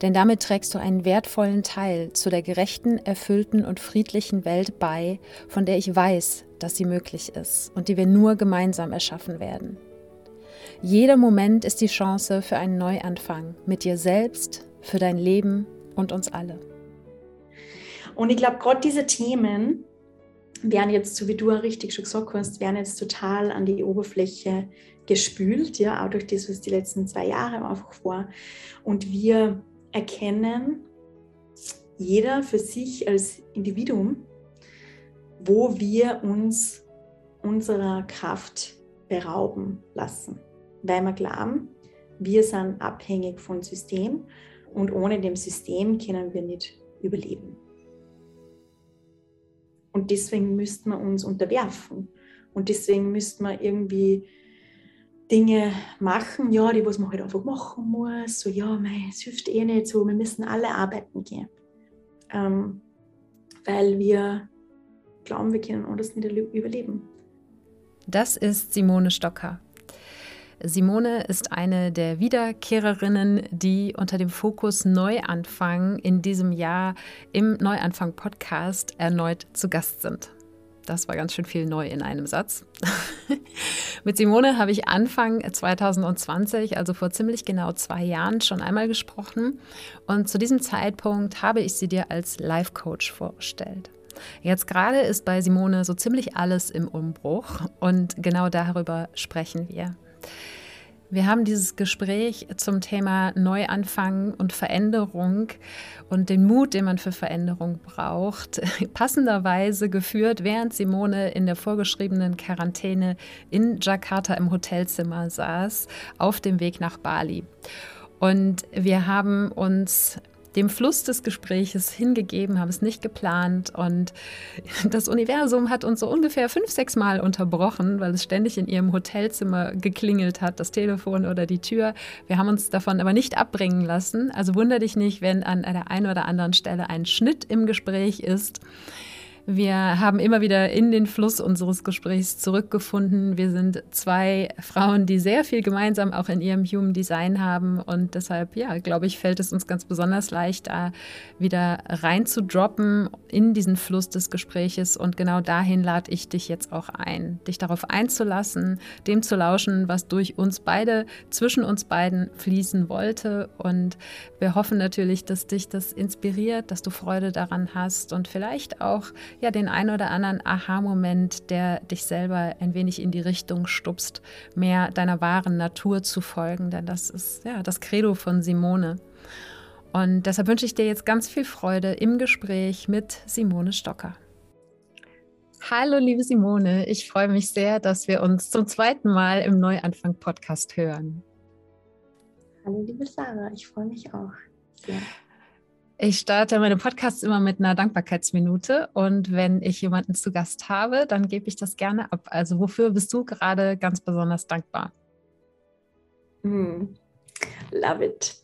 Denn damit trägst du einen wertvollen Teil zu der gerechten, erfüllten und friedlichen Welt bei, von der ich weiß, dass sie möglich ist und die wir nur gemeinsam erschaffen werden. Jeder Moment ist die Chance für einen Neuanfang mit dir selbst, für dein Leben und uns alle. Und ich glaube, gerade diese Themen werden jetzt, so wie du richtig schon gesagt hast, werden jetzt total an die Oberfläche gespült, ja, auch durch das, was die letzten zwei Jahre einfach war. Und wir erkennen, jeder für sich als Individuum, wo wir uns unserer Kraft berauben lassen, weil wir glauben, wir sind abhängig vom System und ohne dem System können wir nicht überleben. Und deswegen müssten wir uns unterwerfen und deswegen müssten wir irgendwie Dinge machen, ja, die was man halt einfach machen muss, so ja, mei, es hilft eh nicht so, wir müssen alle arbeiten gehen, ähm, weil wir glauben, wir können anders nicht überleben. Das ist Simone Stocker. Simone ist eine der Wiederkehrerinnen, die unter dem Fokus Neuanfang in diesem Jahr im Neuanfang-Podcast erneut zu Gast sind. Das war ganz schön viel neu in einem Satz. Mit Simone habe ich Anfang 2020, also vor ziemlich genau zwei Jahren, schon einmal gesprochen. Und zu diesem Zeitpunkt habe ich sie dir als Life-Coach vorgestellt. Jetzt gerade ist bei Simone so ziemlich alles im Umbruch und genau darüber sprechen wir. Wir haben dieses Gespräch zum Thema Neuanfang und Veränderung und den Mut, den man für Veränderung braucht, passenderweise geführt, während Simone in der vorgeschriebenen Quarantäne in Jakarta im Hotelzimmer saß, auf dem Weg nach Bali. Und wir haben uns dem Fluss des Gespräches hingegeben, haben es nicht geplant und das Universum hat uns so ungefähr fünf, sechs Mal unterbrochen, weil es ständig in ihrem Hotelzimmer geklingelt hat, das Telefon oder die Tür. Wir haben uns davon aber nicht abbringen lassen. Also wunder dich nicht, wenn an der einen oder anderen Stelle ein Schnitt im Gespräch ist. Wir haben immer wieder in den Fluss unseres Gesprächs zurückgefunden. Wir sind zwei Frauen, die sehr viel gemeinsam auch in ihrem Human Design haben. Und deshalb, ja, glaube ich, fällt es uns ganz besonders leicht, da wieder reinzudroppen in diesen Fluss des Gespräches. Und genau dahin lade ich dich jetzt auch ein, dich darauf einzulassen, dem zu lauschen, was durch uns beide, zwischen uns beiden fließen wollte. Und wir hoffen natürlich, dass dich das inspiriert, dass du Freude daran hast und vielleicht auch ja den ein oder anderen Aha-Moment, der dich selber ein wenig in die Richtung stupst, mehr deiner wahren Natur zu folgen, denn das ist ja das Credo von Simone. Und deshalb wünsche ich dir jetzt ganz viel Freude im Gespräch mit Simone Stocker. Hallo, liebe Simone, ich freue mich sehr, dass wir uns zum zweiten Mal im Neuanfang-Podcast hören. Hallo, liebe Sarah, ich freue mich auch sehr. Ich starte meine Podcasts immer mit einer Dankbarkeitsminute und wenn ich jemanden zu Gast habe, dann gebe ich das gerne ab. Also wofür bist du gerade ganz besonders dankbar? Mm, love it.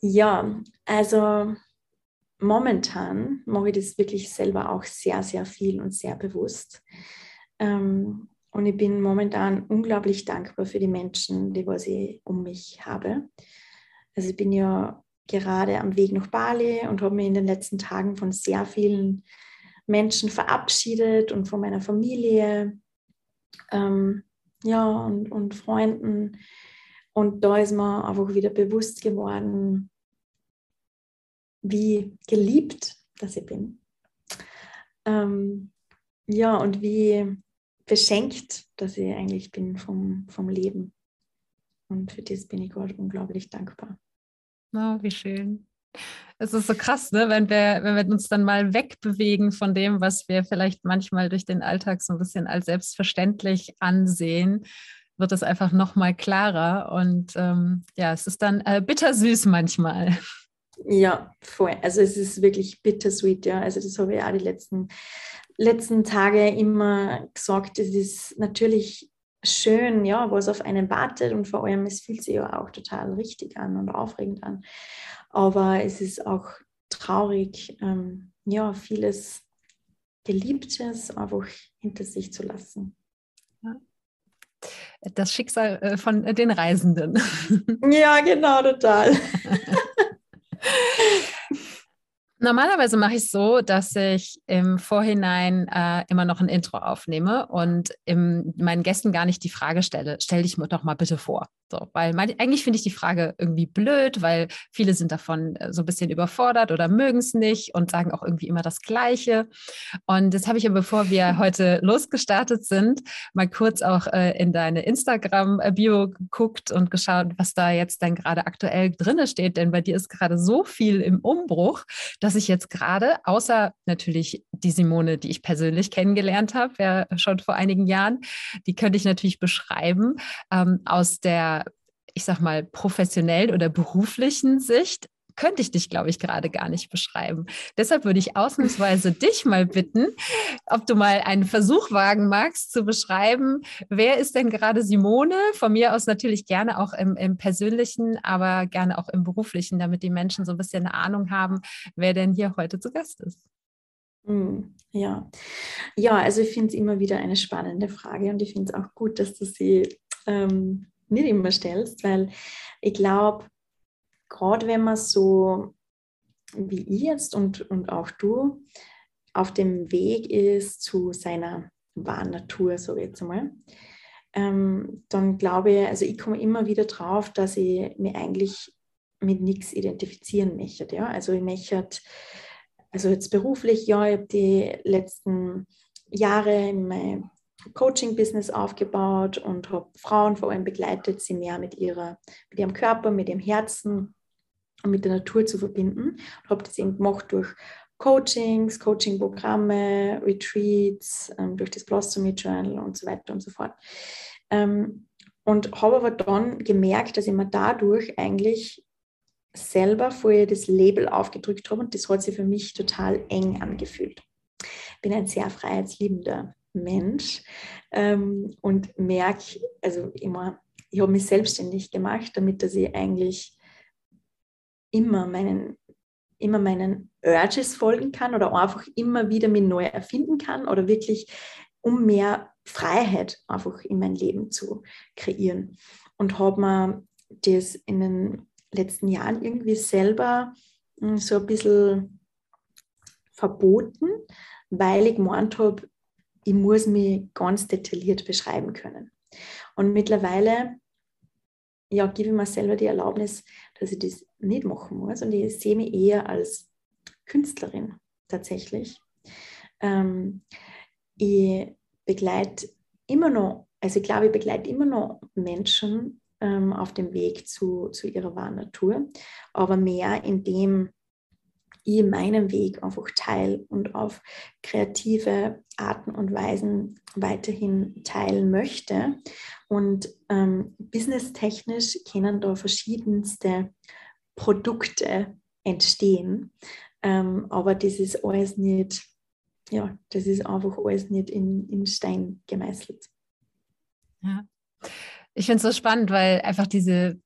Ja, also momentan mache ich das wirklich selber auch sehr, sehr viel und sehr bewusst. Ähm, und ich bin momentan unglaublich dankbar für die Menschen, die was ich um mich habe. Also ich bin ja gerade am Weg nach Bali und habe mich in den letzten Tagen von sehr vielen Menschen verabschiedet und von meiner Familie ähm, ja, und, und Freunden. Und da ist mir einfach wieder bewusst geworden, wie geliebt dass ich bin. Ähm, ja, und wie beschenkt, dass ich eigentlich bin vom, vom Leben. Und für das bin ich Gott unglaublich dankbar. Oh, wie schön. Es ist so krass, ne? wenn, wir, wenn wir uns dann mal wegbewegen von dem, was wir vielleicht manchmal durch den Alltag so ein bisschen als selbstverständlich ansehen, wird es einfach noch mal klarer. Und ähm, ja, es ist dann äh, bittersüß manchmal. Ja, voll. Also es ist wirklich bittersweet, ja. Also das habe ich auch die letzten, letzten Tage immer gesagt. Es ist natürlich schön, ja, was auf einen wartet und vor allem, es fühlt sich ja auch total richtig an und aufregend an. Aber es ist auch traurig, ähm, ja, vieles Geliebtes einfach hinter sich zu lassen. Ja. Das Schicksal äh, von den Reisenden. Ja, genau, total. Normalerweise mache ich es so, dass ich im Vorhinein äh, immer noch ein Intro aufnehme und im, meinen Gästen gar nicht die Frage stelle, stell dich doch mal bitte vor. So, weil mein, eigentlich finde ich die Frage irgendwie blöd, weil viele sind davon äh, so ein bisschen überfordert oder mögen es nicht und sagen auch irgendwie immer das Gleiche. Und das habe ich ja, bevor wir heute losgestartet sind, mal kurz auch äh, in deine Instagram-Bio geguckt und geschaut, was da jetzt dann gerade aktuell drinne steht. Denn bei dir ist gerade so viel im Umbruch, dass ich jetzt gerade, außer natürlich die Simone, die ich persönlich kennengelernt habe, ja schon vor einigen Jahren, die könnte ich natürlich beschreiben, ähm, aus der ich sag mal, professionellen oder beruflichen Sicht könnte ich dich, glaube ich, gerade gar nicht beschreiben. Deshalb würde ich ausnahmsweise dich mal bitten, ob du mal einen Versuch wagen magst, zu beschreiben, wer ist denn gerade Simone? Von mir aus natürlich gerne auch im, im persönlichen, aber gerne auch im beruflichen, damit die Menschen so ein bisschen eine Ahnung haben, wer denn hier heute zu Gast ist. Hm, ja, ja, also ich finde es immer wieder eine spannende Frage und ich finde es auch gut, dass du sie ähm, nicht immer stellst, weil ich glaube, gerade wenn man so wie ich jetzt und, und auch du auf dem Weg ist zu seiner wahren Natur, so jetzt einmal, ähm, dann glaube ich, also ich komme immer wieder drauf, dass ich mich eigentlich mit nichts identifizieren möchte. Ja? Also ich möchte, also jetzt beruflich, ja, ich habe die letzten Jahre in meinem Coaching-Business aufgebaut und habe Frauen vor allem begleitet, sie mehr mit, ihrer, mit ihrem Körper, mit ihrem Herzen mit der Natur zu verbinden. Und habe das eben gemacht durch Coachings, Coaching-Programme, Retreats, ähm, durch das Blossomy Journal und so weiter und so fort. Ähm, und habe aber dann gemerkt, dass ich mir dadurch eigentlich selber vorher das Label aufgedrückt habe und das hat sich für mich total eng angefühlt. Ich bin ein sehr freiheitsliebender Mensch ähm, und merke, also immer, ich habe mich selbstständig gemacht, damit dass ich eigentlich immer meinen, immer meinen Urges folgen kann oder einfach immer wieder mich neu erfinden kann oder wirklich um mehr Freiheit einfach in mein Leben zu kreieren. Und habe mir das in den letzten Jahren irgendwie selber hm, so ein bisschen verboten, weil ich gemeint habe, ich muss mich ganz detailliert beschreiben können. Und mittlerweile ja, gebe ich mir selber die Erlaubnis, dass ich das nicht machen muss. Und ich sehe mich eher als Künstlerin tatsächlich. Ähm, ich begleite immer noch, also ich glaube, ich begleite immer noch Menschen ähm, auf dem Weg zu, zu ihrer wahren Natur, aber mehr in dem, ich meinen Weg einfach teile und auf kreative Arten und Weisen weiterhin teilen möchte. Und ähm, businesstechnisch können da verschiedenste Produkte entstehen. Ähm, aber das ist alles nicht, ja, das ist einfach alles nicht in, in Stein gemeißelt. Ja. Ich finde es so spannend, weil einfach diese,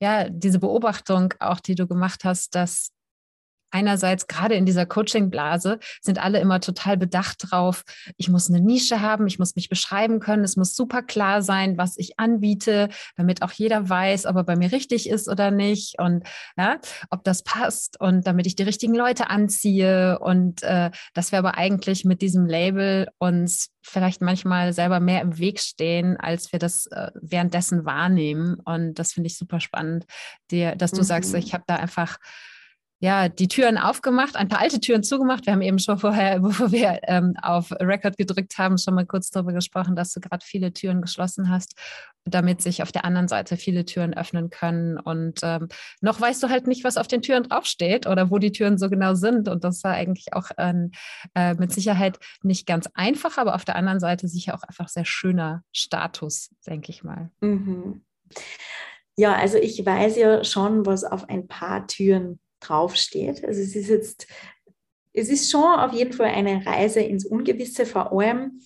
ja, diese Beobachtung auch, die du gemacht hast, dass einerseits gerade in dieser Coaching-Blase sind alle immer total bedacht drauf, ich muss eine Nische haben, ich muss mich beschreiben können, es muss super klar sein, was ich anbiete, damit auch jeder weiß, ob er bei mir richtig ist oder nicht und ja, ob das passt und damit ich die richtigen Leute anziehe und äh, dass wir aber eigentlich mit diesem Label uns vielleicht manchmal selber mehr im Weg stehen, als wir das äh, währenddessen wahrnehmen und das finde ich super spannend, dir, dass du mhm. sagst, ich habe da einfach ja, die Türen aufgemacht, ein paar alte Türen zugemacht. Wir haben eben schon vorher, bevor wir ähm, auf Record gedrückt haben, schon mal kurz darüber gesprochen, dass du gerade viele Türen geschlossen hast, damit sich auf der anderen Seite viele Türen öffnen können. Und ähm, noch weißt du halt nicht, was auf den Türen draufsteht oder wo die Türen so genau sind. Und das war eigentlich auch äh, mit Sicherheit nicht ganz einfach, aber auf der anderen Seite sicher auch einfach sehr schöner Status, denke ich mal. Mhm. Ja, also ich weiß ja schon, was auf ein paar Türen draufsteht. Also es ist jetzt, es ist schon auf jeden Fall eine Reise ins Ungewisse, vor allem,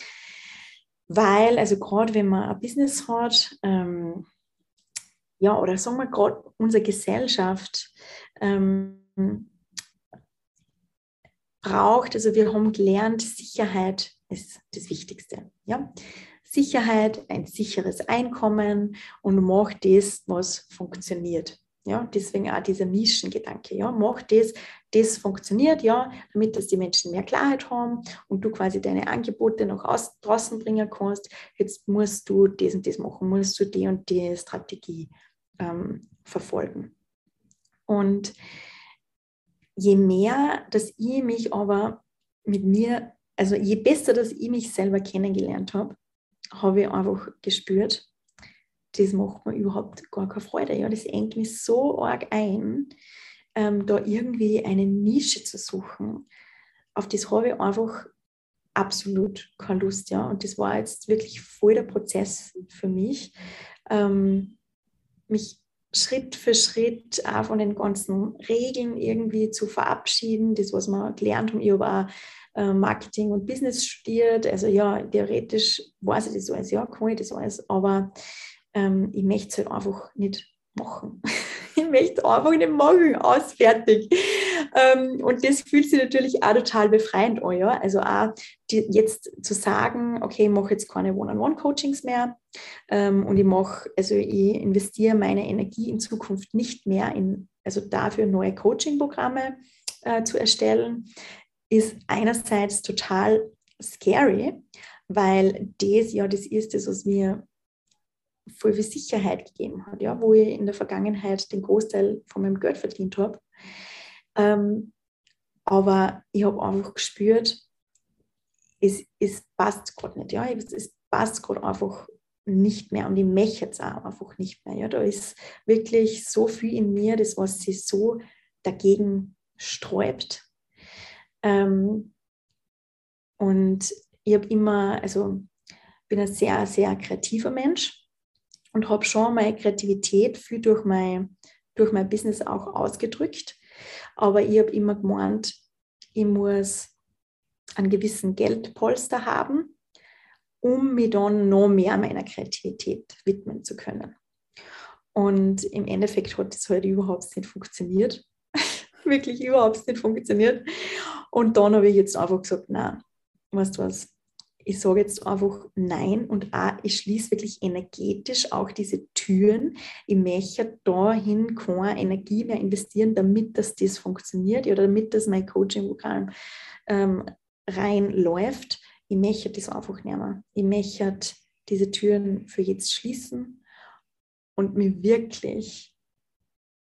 weil, also gerade wenn man ein Business hat, ähm, ja, oder sagen wir gerade unsere Gesellschaft ähm, braucht, also wir haben gelernt, Sicherheit ist das Wichtigste. Ja? Sicherheit, ein sicheres Einkommen und mach das, was funktioniert. Ja, deswegen auch dieser Nischengedanke. Ja, mach das, das funktioniert, ja, damit dass die Menschen mehr Klarheit haben und du quasi deine Angebote noch aus, draußen bringen kannst. Jetzt musst du das und das machen, musst du die und die Strategie ähm, verfolgen. Und je mehr, dass ich mich aber mit mir, also je besser, dass ich mich selber kennengelernt habe, habe ich einfach gespürt, das macht mir überhaupt gar keine Freude. Ja, das engt mich so arg ein, ähm, da irgendwie eine Nische zu suchen. Auf das habe ich einfach absolut keine Lust. Ja. Und das war jetzt wirklich voll der Prozess für mich, ähm, mich Schritt für Schritt auch von den ganzen Regeln irgendwie zu verabschieden. Das, was wir gelernt haben, ich habe auch äh, Marketing und Business studiert. Also ja, theoretisch weiß ich das alles, ja, kann ich das alles, aber ähm, ich möchte es halt einfach nicht machen. ich möchte einfach nicht machen, aus, fertig. Ähm, und das fühlt sich natürlich auch total befreiend an, ja. Also auch die, jetzt zu sagen, okay, ich mache jetzt keine One-on-One-Coachings mehr ähm, und ich mache, also ich investiere meine Energie in Zukunft nicht mehr in, also dafür neue Coaching-Programme äh, zu erstellen, ist einerseits total scary, weil das ja das ist, das, was mir voll viel Sicherheit gegeben hat, ja, wo ich in der Vergangenheit den Großteil von meinem Geld verdient habe. Ähm, aber ich habe einfach gespürt, es, es passt gerade nicht. Ja? Es, passt gerade einfach nicht mehr und ich möchte es auch einfach nicht mehr. Ja? Da ist wirklich so viel in mir, das was sich so dagegen sträubt. Ähm, und ich habe immer, also bin ein sehr, sehr kreativer Mensch und habe schon meine Kreativität viel durch mein, durch mein Business auch ausgedrückt. Aber ich habe immer gemeint, ich muss einen gewissen Geldpolster haben, um mich dann noch mehr meiner Kreativität widmen zu können. Und im Endeffekt hat das halt überhaupt nicht funktioniert. Wirklich überhaupt nicht funktioniert. Und dann habe ich jetzt einfach gesagt, na, weißt du was, ich sage jetzt einfach nein und auch, ich schließe wirklich energetisch auch diese Türen. Ich möchte dahin keine Energie mehr investieren, damit das, das funktioniert oder damit das mein Coaching-Programm ähm, reinläuft. Ich möchte das einfach nicht mehr. Ich möchte diese Türen für jetzt schließen und mir wirklich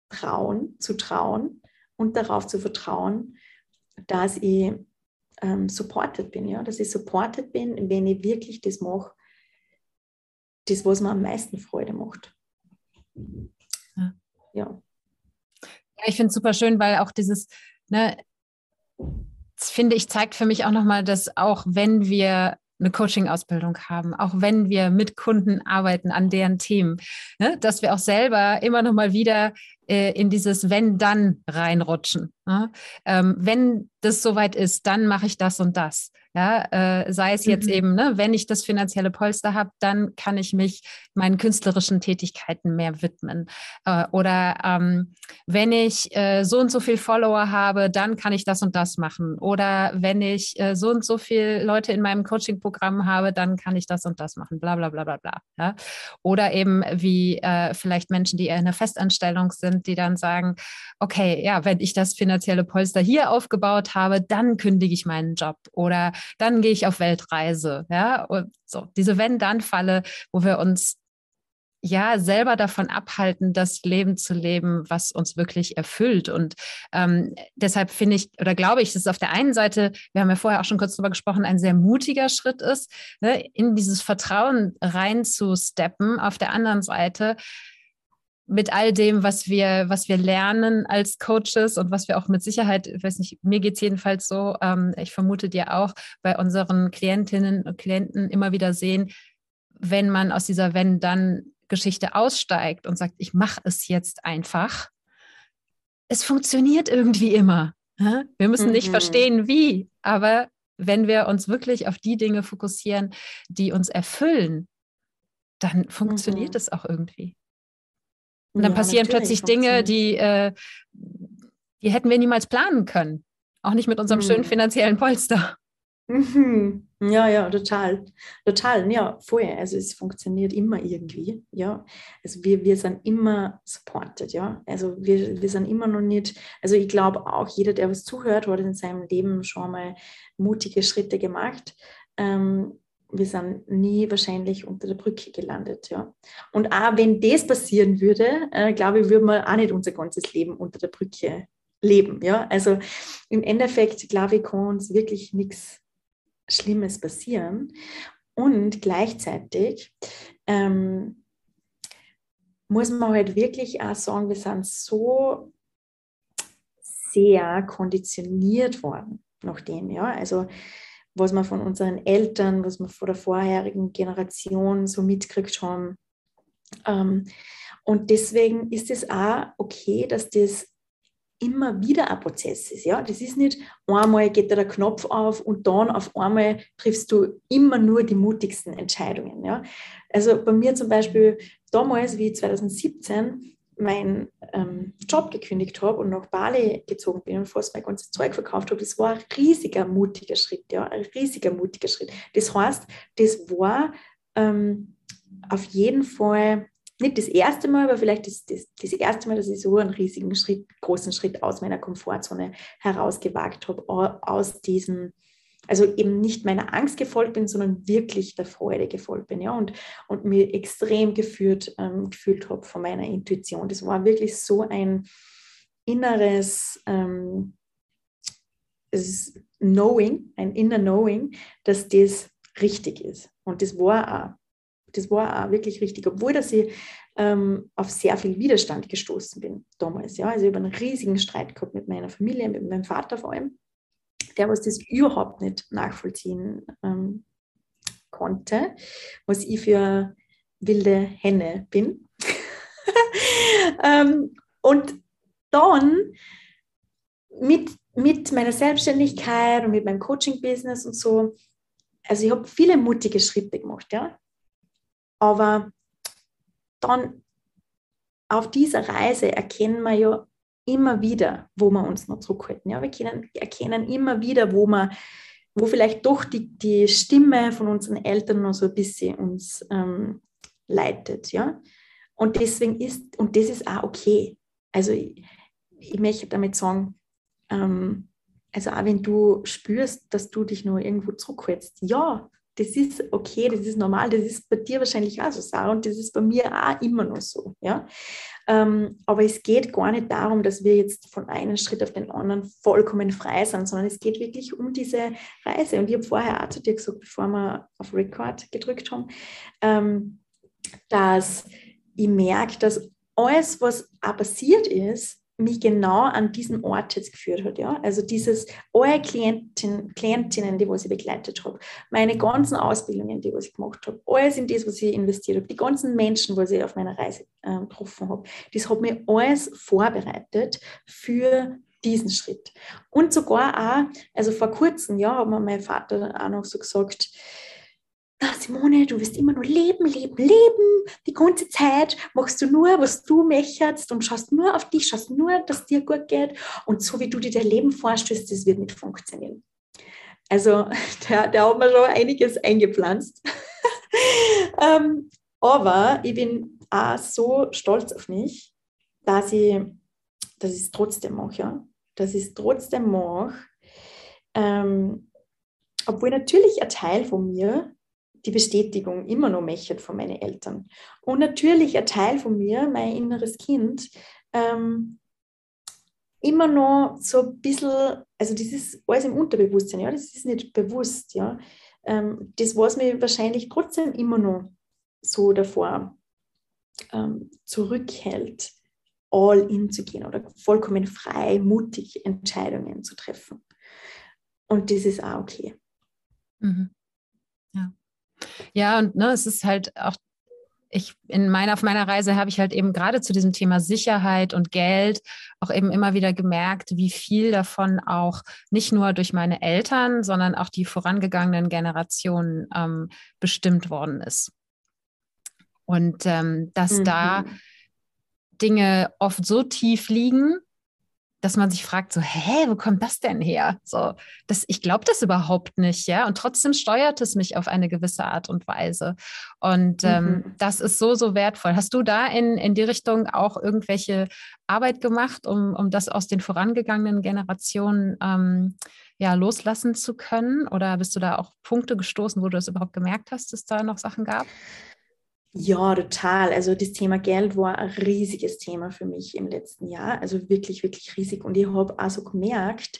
trauen, zu trauen und darauf zu vertrauen, dass ich ähm, supported bin, ja, dass ich supported bin, wenn ich wirklich das mache, das, was mir am meisten Freude macht. Ja. ja. ich finde es super schön, weil auch dieses, ne, das finde ich, zeigt für mich auch nochmal, dass auch wenn wir eine Coaching-Ausbildung haben, auch wenn wir mit Kunden arbeiten an deren Themen, ne, dass wir auch selber immer noch mal wieder äh, in dieses Wenn-Dann reinrutschen. Ne? Ähm, wenn das soweit ist, dann mache ich das und das. Ja, äh, sei es jetzt mhm. eben, ne, wenn ich das finanzielle Polster habe, dann kann ich mich meinen künstlerischen Tätigkeiten mehr widmen. Äh, oder ähm, wenn ich äh, so und so viel Follower habe, dann kann ich das und das machen. Oder wenn ich äh, so und so viele Leute in meinem Coaching-Programm habe, dann kann ich das und das machen. Bla bla bla bla bla. Ja? Oder eben wie äh, vielleicht Menschen, die in einer Festanstellung sind, die dann sagen, okay, ja, wenn ich das finanzielle Polster hier aufgebaut habe, dann kündige ich meinen Job. Oder dann gehe ich auf Weltreise. Ja, und so diese Wenn-Dann-Falle, wo wir uns ja selber davon abhalten, das Leben zu leben, was uns wirklich erfüllt. Und ähm, deshalb finde ich oder glaube ich, dass es auf der einen Seite, wir haben ja vorher auch schon kurz darüber gesprochen, ein sehr mutiger Schritt ist, ne, in dieses Vertrauen reinzusteppen. Auf der anderen Seite mit all dem, was wir, was wir lernen als Coaches und was wir auch mit Sicherheit, ich weiß nicht, mir geht es jedenfalls so, ähm, ich vermute dir auch, bei unseren Klientinnen und Klienten immer wieder sehen, wenn man aus dieser Wenn-Dann-Geschichte aussteigt und sagt, ich mache es jetzt einfach, es funktioniert irgendwie immer. Wir müssen nicht mhm. verstehen, wie, aber wenn wir uns wirklich auf die Dinge fokussieren, die uns erfüllen, dann funktioniert mhm. es auch irgendwie. Und dann ja, passieren plötzlich Dinge, die, äh, die hätten wir niemals planen können. Auch nicht mit unserem mhm. schönen finanziellen Polster. Mhm. Ja, ja, total. Total, ja, vorher. Also es funktioniert immer irgendwie, ja. Also wir, wir sind immer supported, ja. Also wir, wir sind immer noch nicht, also ich glaube auch, jeder, der was zuhört, hat in seinem Leben schon mal mutige Schritte gemacht. Ähm, wir sind nie wahrscheinlich unter der Brücke gelandet. Ja. Und auch wenn das passieren würde, äh, glaube ich, würden wir auch nicht unser ganzes Leben unter der Brücke leben. Ja. Also im Endeffekt, glaube ich, kann uns wirklich nichts Schlimmes passieren. Und gleichzeitig ähm, muss man halt wirklich auch sagen, wir sind so sehr konditioniert worden nach dem. Ja. Also was wir von unseren Eltern, was wir von der vorherigen Generation so mitgekriegt haben. Ähm, und deswegen ist es auch okay, dass das immer wieder ein Prozess ist. Ja? Das ist nicht einmal geht da der Knopf auf und dann auf einmal triffst du immer nur die mutigsten Entscheidungen. Ja? Also bei mir zum Beispiel damals, wie 2017, meinen ähm, Job gekündigt habe und nach Bali gezogen bin und fast mein ganzes Zeug verkauft habe, das war ein riesiger, mutiger Schritt, ja, ein riesiger, mutiger Schritt. Das heißt, das war ähm, auf jeden Fall nicht das erste Mal, aber vielleicht das, das, das erste Mal, dass ich so einen riesigen Schritt, großen Schritt aus meiner Komfortzone herausgewagt habe, aus diesem also eben nicht meiner Angst gefolgt bin, sondern wirklich der Freude gefolgt bin, ja, und, und mir extrem geführt, ähm, gefühlt habe von meiner Intuition. Das war wirklich so ein inneres ähm, Knowing, ein inner Knowing, dass das richtig ist. Und das war auch, das war auch wirklich richtig, obwohl dass ich ähm, auf sehr viel Widerstand gestoßen bin damals. Ja, also über einen riesigen Streit gehabt mit meiner Familie, mit meinem Vater vor allem der was das überhaupt nicht nachvollziehen ähm, konnte, was ich für wilde Henne bin. ähm, und dann mit, mit meiner Selbstständigkeit und mit meinem Coaching-Business und so, also ich habe viele mutige Schritte gemacht, ja. Aber dann auf dieser Reise erkennen wir ja immer wieder, wo wir uns noch zurückhalten. Ja, wir können, erkennen immer wieder, wo wir, wo vielleicht doch die, die Stimme von unseren Eltern noch so ein bisschen uns ähm, leitet. Ja? Und deswegen ist, und das ist auch okay. Also ich, ich möchte damit sagen, ähm, also auch wenn du spürst, dass du dich nur irgendwo zurückhältst, ja, das ist okay, das ist normal, das ist bei dir wahrscheinlich auch so, Sarah, und das ist bei mir auch immer noch so. Ja? Ähm, aber es geht gar nicht darum, dass wir jetzt von einem Schritt auf den anderen vollkommen frei sind, sondern es geht wirklich um diese Reise. Und ich habe vorher auch zu dir gesagt, bevor wir auf Record gedrückt haben, ähm, dass ich merke, dass alles, was auch passiert ist, mich genau an diesen Ort jetzt geführt hat. Ja? Also dieses, alle Klientin, Klientinnen, die was ich begleitet habe, meine ganzen Ausbildungen, die was ich gemacht habe, alles in das, was ich investiert habe, die ganzen Menschen, was ich auf meiner Reise äh, getroffen habe, das hat mir alles vorbereitet für diesen Schritt. Und sogar auch, also vor kurzem, ja, hat mir mein Vater auch noch so gesagt, na Simone, du wirst immer nur leben, leben, leben. Die ganze Zeit machst du nur, was du möchtest und schaust nur auf dich, schaust nur, dass dir gut geht. Und so wie du dir dein Leben vorstellst, das wird nicht funktionieren. Also der hat mir schon einiges eingepflanzt. ähm, aber ich bin auch so stolz auf mich, dass ich, dass es trotzdem mache. Ja? Dass ich trotzdem mache. Ähm, obwohl natürlich ein Teil von mir die Bestätigung immer noch möchte von meinen Eltern. Und natürlich ein Teil von mir, mein inneres Kind, ähm, immer noch so ein bisschen, also das ist alles im Unterbewusstsein, ja, das ist nicht bewusst, ja. Ähm, das, was mir wahrscheinlich trotzdem immer noch so davor ähm, zurückhält, all in zu gehen oder vollkommen frei, mutig Entscheidungen zu treffen. Und das ist auch okay. Mhm. Ja. Und ne, es ist halt auch ich in meiner, auf meiner Reise habe ich halt eben gerade zu diesem Thema Sicherheit und Geld auch eben immer wieder gemerkt, wie viel davon auch nicht nur durch meine Eltern, sondern auch die vorangegangenen Generationen ähm, bestimmt worden ist. Und ähm, dass mhm. da Dinge oft so tief liegen, dass man sich fragt, so, hä, wo kommt das denn her? So, das, ich glaube das überhaupt nicht, ja. Und trotzdem steuert es mich auf eine gewisse Art und Weise. Und ähm, mhm. das ist so, so wertvoll. Hast du da in, in die Richtung auch irgendwelche Arbeit gemacht, um, um das aus den vorangegangenen Generationen ähm, ja, loslassen zu können? Oder bist du da auch Punkte gestoßen, wo du das überhaupt gemerkt hast, dass da noch Sachen gab? Ja, total. Also das Thema Geld war ein riesiges Thema für mich im letzten Jahr. Also wirklich, wirklich riesig. Und ich habe also gemerkt,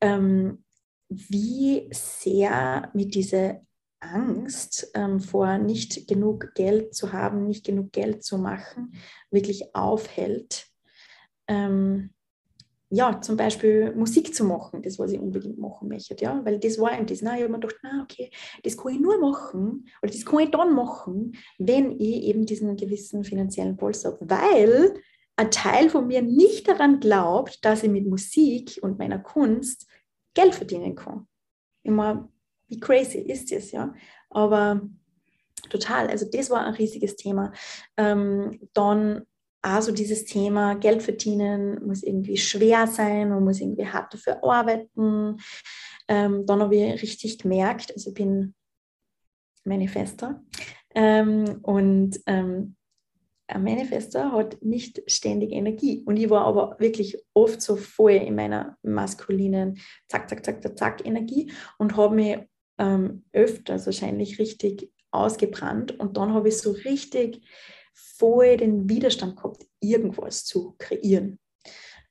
ähm, wie sehr mit dieser Angst ähm, vor nicht genug Geld zu haben, nicht genug Geld zu machen, wirklich aufhält. Ähm, ja, zum Beispiel Musik zu machen, das, was ich unbedingt machen möchte, ja, weil das war eben das, na, ich habe mir gedacht, na, okay, das kann ich nur machen, oder das kann ich dann machen, wenn ich eben diesen gewissen finanziellen Polster habe, weil ein Teil von mir nicht daran glaubt, dass ich mit Musik und meiner Kunst Geld verdienen kann. Immer, wie crazy ist das, ja, aber total, also das war ein riesiges Thema. Ähm, dann also dieses Thema Geld verdienen muss irgendwie schwer sein, man muss irgendwie hart dafür arbeiten. Ähm, dann habe ich richtig gemerkt, also ich bin Manifester ähm, und ähm, ein Manifester hat nicht ständig Energie. Und ich war aber wirklich oft so voll in meiner maskulinen Zack, Zack, Zack, Zack, Zack Energie und habe mich ähm, öfters wahrscheinlich richtig ausgebrannt. Und dann habe ich so richtig voll den Widerstand gehabt, irgendwas zu kreieren.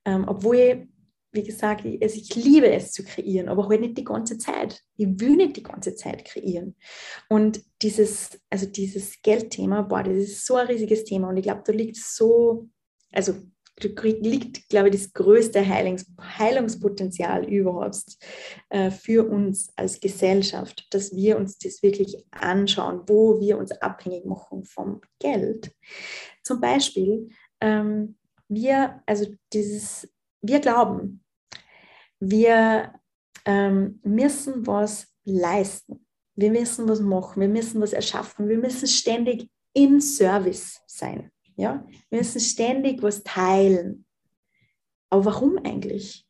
Ähm, obwohl wie gesagt, ich, also ich liebe es zu kreieren, aber halt nicht die ganze Zeit. Ich will nicht die ganze Zeit kreieren. Und dieses, also dieses Geldthema, boah, das ist so ein riesiges Thema und ich glaube, da liegt so, also liegt, glaube ich, das größte Heilungs Heilungspotenzial überhaupt äh, für uns als Gesellschaft, dass wir uns das wirklich anschauen, wo wir uns abhängig machen vom Geld. Zum Beispiel, ähm, wir, also dieses, wir glauben, wir ähm, müssen was leisten. Wir müssen was machen, wir müssen was erschaffen, wir müssen ständig in Service sein. Ja? Wir müssen ständig was teilen. Aber warum eigentlich?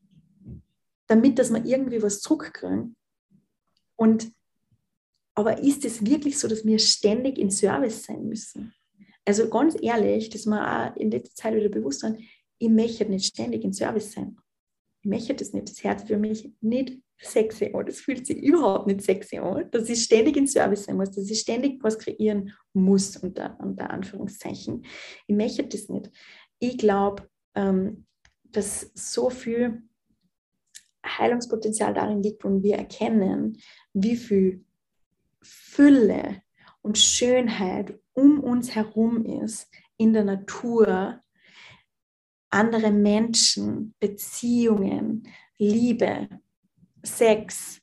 Damit, dass wir irgendwie was zurückkriegen. Und aber ist es wirklich so, dass wir ständig in Service sein müssen? Also ganz ehrlich, dass wir auch in letzter Zeit wieder bewusst sind, ich möchte nicht ständig in Service sein. Ich möchte das nicht. Das hört für mich nicht sexy an. Das fühlt sich überhaupt nicht sexy an, dass ich ständig in Service sein muss, dass ich ständig was kreieren muss, unter, unter Anführungszeichen. Ich möchte das nicht. Ich glaube, ähm, dass so viel Heilungspotenzial darin liegt und wir erkennen, wie viel Fülle und Schönheit um uns herum ist in der Natur, andere Menschen, Beziehungen, Liebe, Sex,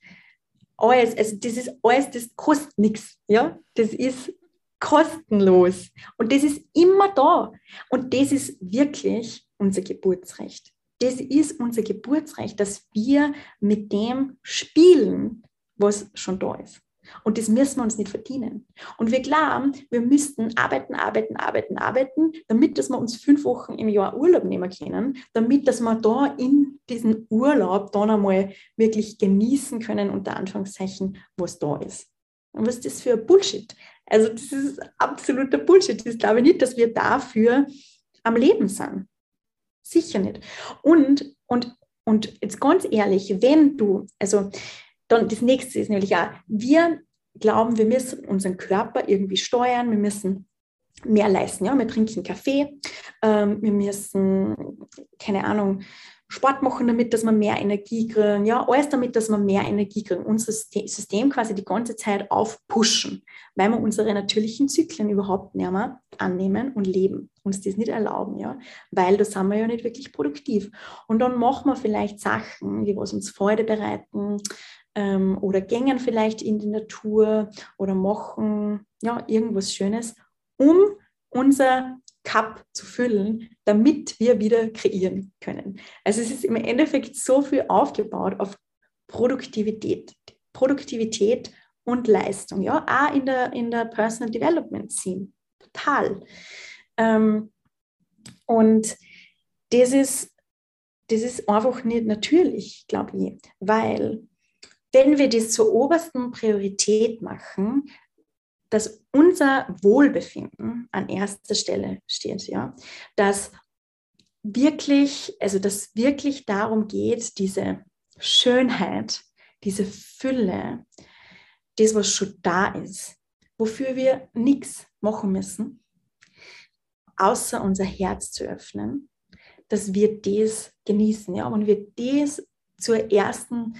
alles, also das ist alles, das kostet nichts, ja, das ist kostenlos und das ist immer da und das ist wirklich unser Geburtsrecht. Das ist unser Geburtsrecht, dass wir mit dem spielen, was schon da ist. Und das müssen wir uns nicht verdienen. Und wir glauben, wir müssten arbeiten, arbeiten, arbeiten, arbeiten, damit dass wir uns fünf Wochen im Jahr Urlaub nehmen können, damit dass wir da in diesem Urlaub dann einmal wirklich genießen können, unter Anführungszeichen, was da ist. Und was ist das für Bullshit? Also das ist absoluter Bullshit. Das glaube ich nicht, dass wir dafür am Leben sind. Sicher nicht. Und, und, und jetzt ganz ehrlich, wenn du, also dann das nächste ist nämlich auch, wir glauben, wir müssen unseren Körper irgendwie steuern, wir müssen mehr leisten. Ja? Wir trinken Kaffee, ähm, wir müssen, keine Ahnung, Sport machen, damit dass wir mehr Energie kriegen, ja, alles damit, dass wir mehr Energie kriegen, unser System quasi die ganze Zeit aufpushen, weil wir unsere natürlichen Zyklen überhaupt nicht mehr annehmen und leben, uns das nicht erlauben, ja, weil da sind wir ja nicht wirklich produktiv. Und dann machen wir vielleicht Sachen, die was uns Freude bereiten ähm, oder gängen vielleicht in die Natur oder machen ja irgendwas Schönes, um unser Cup zu füllen, damit wir wieder kreieren können. Also es ist im Endeffekt so viel aufgebaut auf Produktivität, Produktivität und Leistung, ja, auch in der, in der Personal Development Scene, total. Ähm, und das ist, das ist einfach nicht natürlich, glaube ich, weil wenn wir das zur obersten Priorität machen, dass unser Wohlbefinden an erster Stelle steht, ja, dass wirklich, also dass wirklich darum geht, diese Schönheit, diese Fülle, das, was schon da ist, wofür wir nichts machen müssen, außer unser Herz zu öffnen, dass wir das genießen, ja, und wir das zur ersten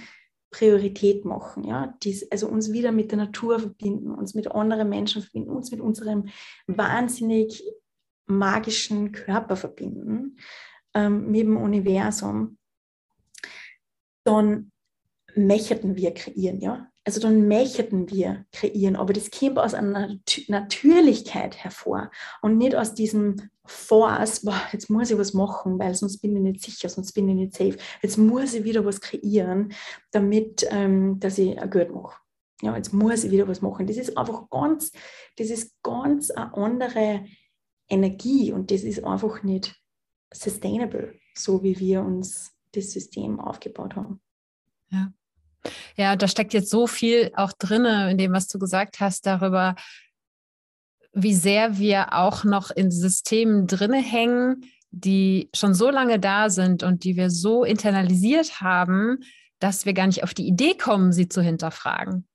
Priorität machen, ja, Dies, also uns wieder mit der Natur verbinden, uns mit anderen Menschen verbinden, uns mit unserem wahnsinnig magischen Körper verbinden, ähm, mit dem Universum, dann möchten wir kreieren, ja. Also dann möchten wir kreieren, aber das kommt aus einer Natürlichkeit hervor und nicht aus diesem Force, boah, jetzt muss ich was machen, weil sonst bin ich nicht sicher, sonst bin ich nicht safe. Jetzt muss ich wieder was kreieren, damit, ähm, dass ich ein Geld mache. Ja, jetzt muss ich wieder was machen. Das ist einfach ganz, das ist ganz eine andere Energie und das ist einfach nicht sustainable, so wie wir uns das System aufgebaut haben. Ja. Ja, da steckt jetzt so viel auch drin in dem, was du gesagt hast, darüber, wie sehr wir auch noch in Systemen drinne hängen, die schon so lange da sind und die wir so internalisiert haben, dass wir gar nicht auf die Idee kommen, sie zu hinterfragen.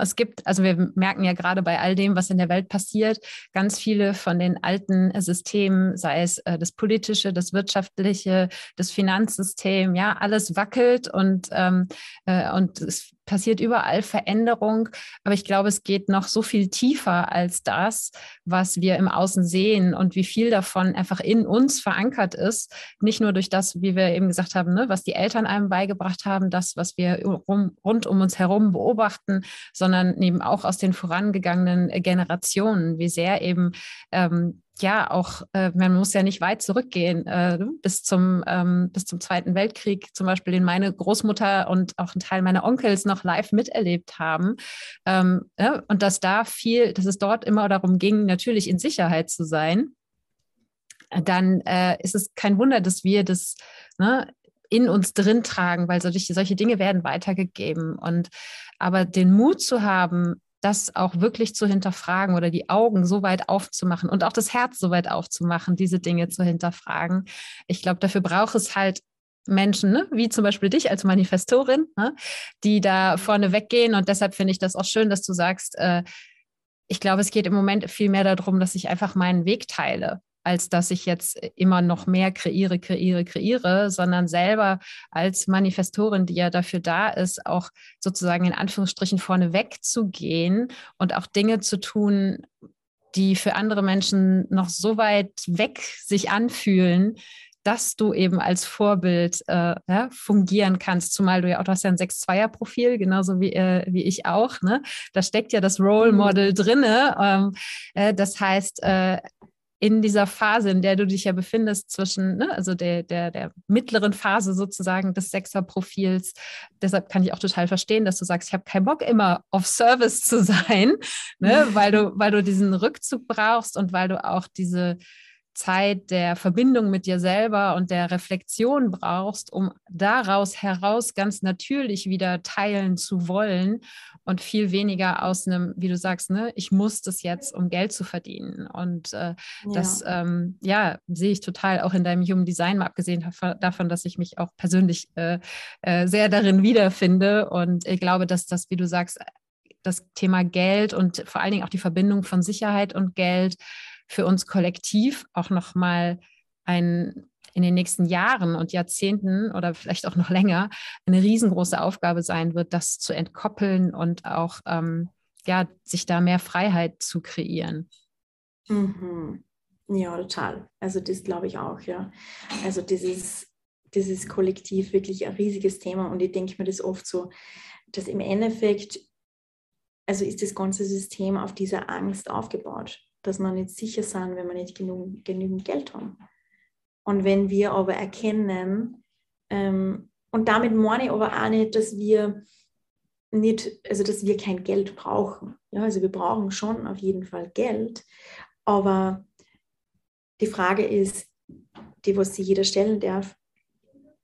Es gibt, also wir merken ja gerade bei all dem, was in der Welt passiert, ganz viele von den alten Systemen, sei es äh, das politische, das wirtschaftliche, das Finanzsystem, ja, alles wackelt und, ähm, äh, und es passiert überall Veränderung, aber ich glaube, es geht noch so viel tiefer als das, was wir im Außen sehen und wie viel davon einfach in uns verankert ist. Nicht nur durch das, wie wir eben gesagt haben, ne, was die Eltern einem beigebracht haben, das, was wir rum, rund um uns herum beobachten, sondern eben auch aus den vorangegangenen Generationen, wie sehr eben ähm, ja auch, äh, man muss ja nicht weit zurückgehen, äh, bis, zum, ähm, bis zum Zweiten Weltkrieg zum Beispiel, den meine Großmutter und auch ein Teil meiner Onkels noch live miterlebt haben. Ähm, ja, und dass da viel, dass es dort immer darum ging, natürlich in Sicherheit zu sein, dann äh, ist es kein Wunder, dass wir das ne, in uns drin tragen, weil solche, solche Dinge werden weitergegeben. Und aber den Mut zu haben, das auch wirklich zu hinterfragen oder die Augen so weit aufzumachen und auch das Herz so weit aufzumachen, diese Dinge zu hinterfragen. Ich glaube, dafür braucht es halt Menschen, ne? wie zum Beispiel dich als Manifestorin, ne? die da vorne weggehen. Und deshalb finde ich das auch schön, dass du sagst, äh, ich glaube, es geht im Moment viel mehr darum, dass ich einfach meinen Weg teile als dass ich jetzt immer noch mehr kreiere, kreiere, kreiere, sondern selber als Manifestorin, die ja dafür da ist, auch sozusagen in Anführungsstrichen vorne wegzugehen und auch Dinge zu tun, die für andere Menschen noch so weit weg sich anfühlen, dass du eben als Vorbild äh, ja, fungieren kannst, zumal du ja auch, du hast ja ein 6-2er-Profil, genauso wie, äh, wie ich auch. Ne? Da steckt ja das Role mhm. Model drinne. Ähm, äh, das heißt, äh, in dieser Phase, in der du dich ja befindest, zwischen, ne, also der, der, der mittleren Phase sozusagen des Sechser-Profils. Deshalb kann ich auch total verstehen, dass du sagst, ich habe keinen Bock, immer auf Service zu sein, ne, weil, du, weil du diesen Rückzug brauchst und weil du auch diese Zeit der Verbindung mit dir selber und der Reflexion brauchst, um daraus heraus ganz natürlich wieder teilen zu wollen und viel weniger aus einem, wie du sagst, ne, ich muss das jetzt, um Geld zu verdienen. Und äh, ja. das, ähm, ja, sehe ich total auch in deinem Human Design, mal abgesehen davon, dass ich mich auch persönlich äh, äh, sehr darin wiederfinde. Und ich glaube, dass das, wie du sagst, das Thema Geld und vor allen Dingen auch die Verbindung von Sicherheit und Geld für uns kollektiv auch nochmal ein in den nächsten Jahren und Jahrzehnten oder vielleicht auch noch länger eine riesengroße Aufgabe sein wird, das zu entkoppeln und auch ähm, ja, sich da mehr Freiheit zu kreieren. Mhm. Ja, total. Also das glaube ich auch, ja. Also dieses, dieses Kollektiv wirklich ein riesiges Thema und ich denke mir das oft so, dass im Endeffekt, also ist das ganze System auf dieser Angst aufgebaut, dass man nicht sicher sind, wenn man nicht genug, genügend Geld haben. Und wenn wir aber erkennen, ähm, und damit meine ich aber auch nicht, dass wir nicht, also dass wir kein Geld brauchen. Ja, also wir brauchen schon auf jeden Fall Geld, aber die Frage ist, die, was sich jeder stellen darf,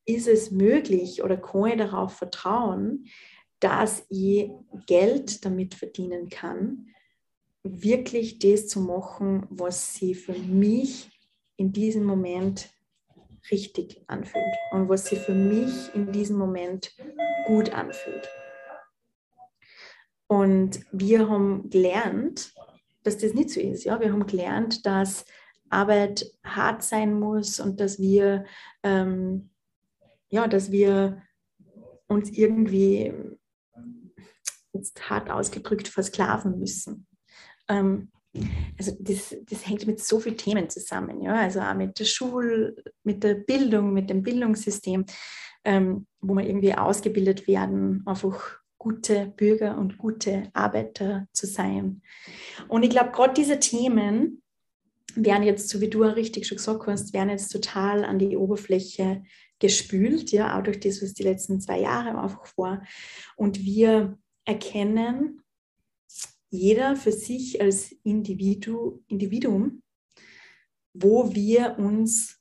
ist es möglich oder kann ich darauf vertrauen, dass ich Geld damit verdienen kann, wirklich das zu machen, was sie für mich in diesem Moment richtig anfühlt und was sich für mich in diesem Moment gut anfühlt. Und wir haben gelernt, dass das nicht so ist. Ja? Wir haben gelernt, dass Arbeit hart sein muss und dass wir, ähm, ja, dass wir uns irgendwie, jetzt hart ausgedrückt, versklaven müssen. Ähm, also das, das hängt mit so vielen Themen zusammen, ja, also auch mit der Schule, mit der Bildung, mit dem Bildungssystem, ähm, wo wir irgendwie ausgebildet werden, einfach gute Bürger und gute Arbeiter zu sein. Und ich glaube, gerade diese Themen werden jetzt, so wie du richtig schon gesagt hast, werden jetzt total an die Oberfläche gespült, ja, auch durch das, was die letzten zwei Jahre einfach war. Und wir erkennen, jeder für sich als Individu, Individuum, wo wir uns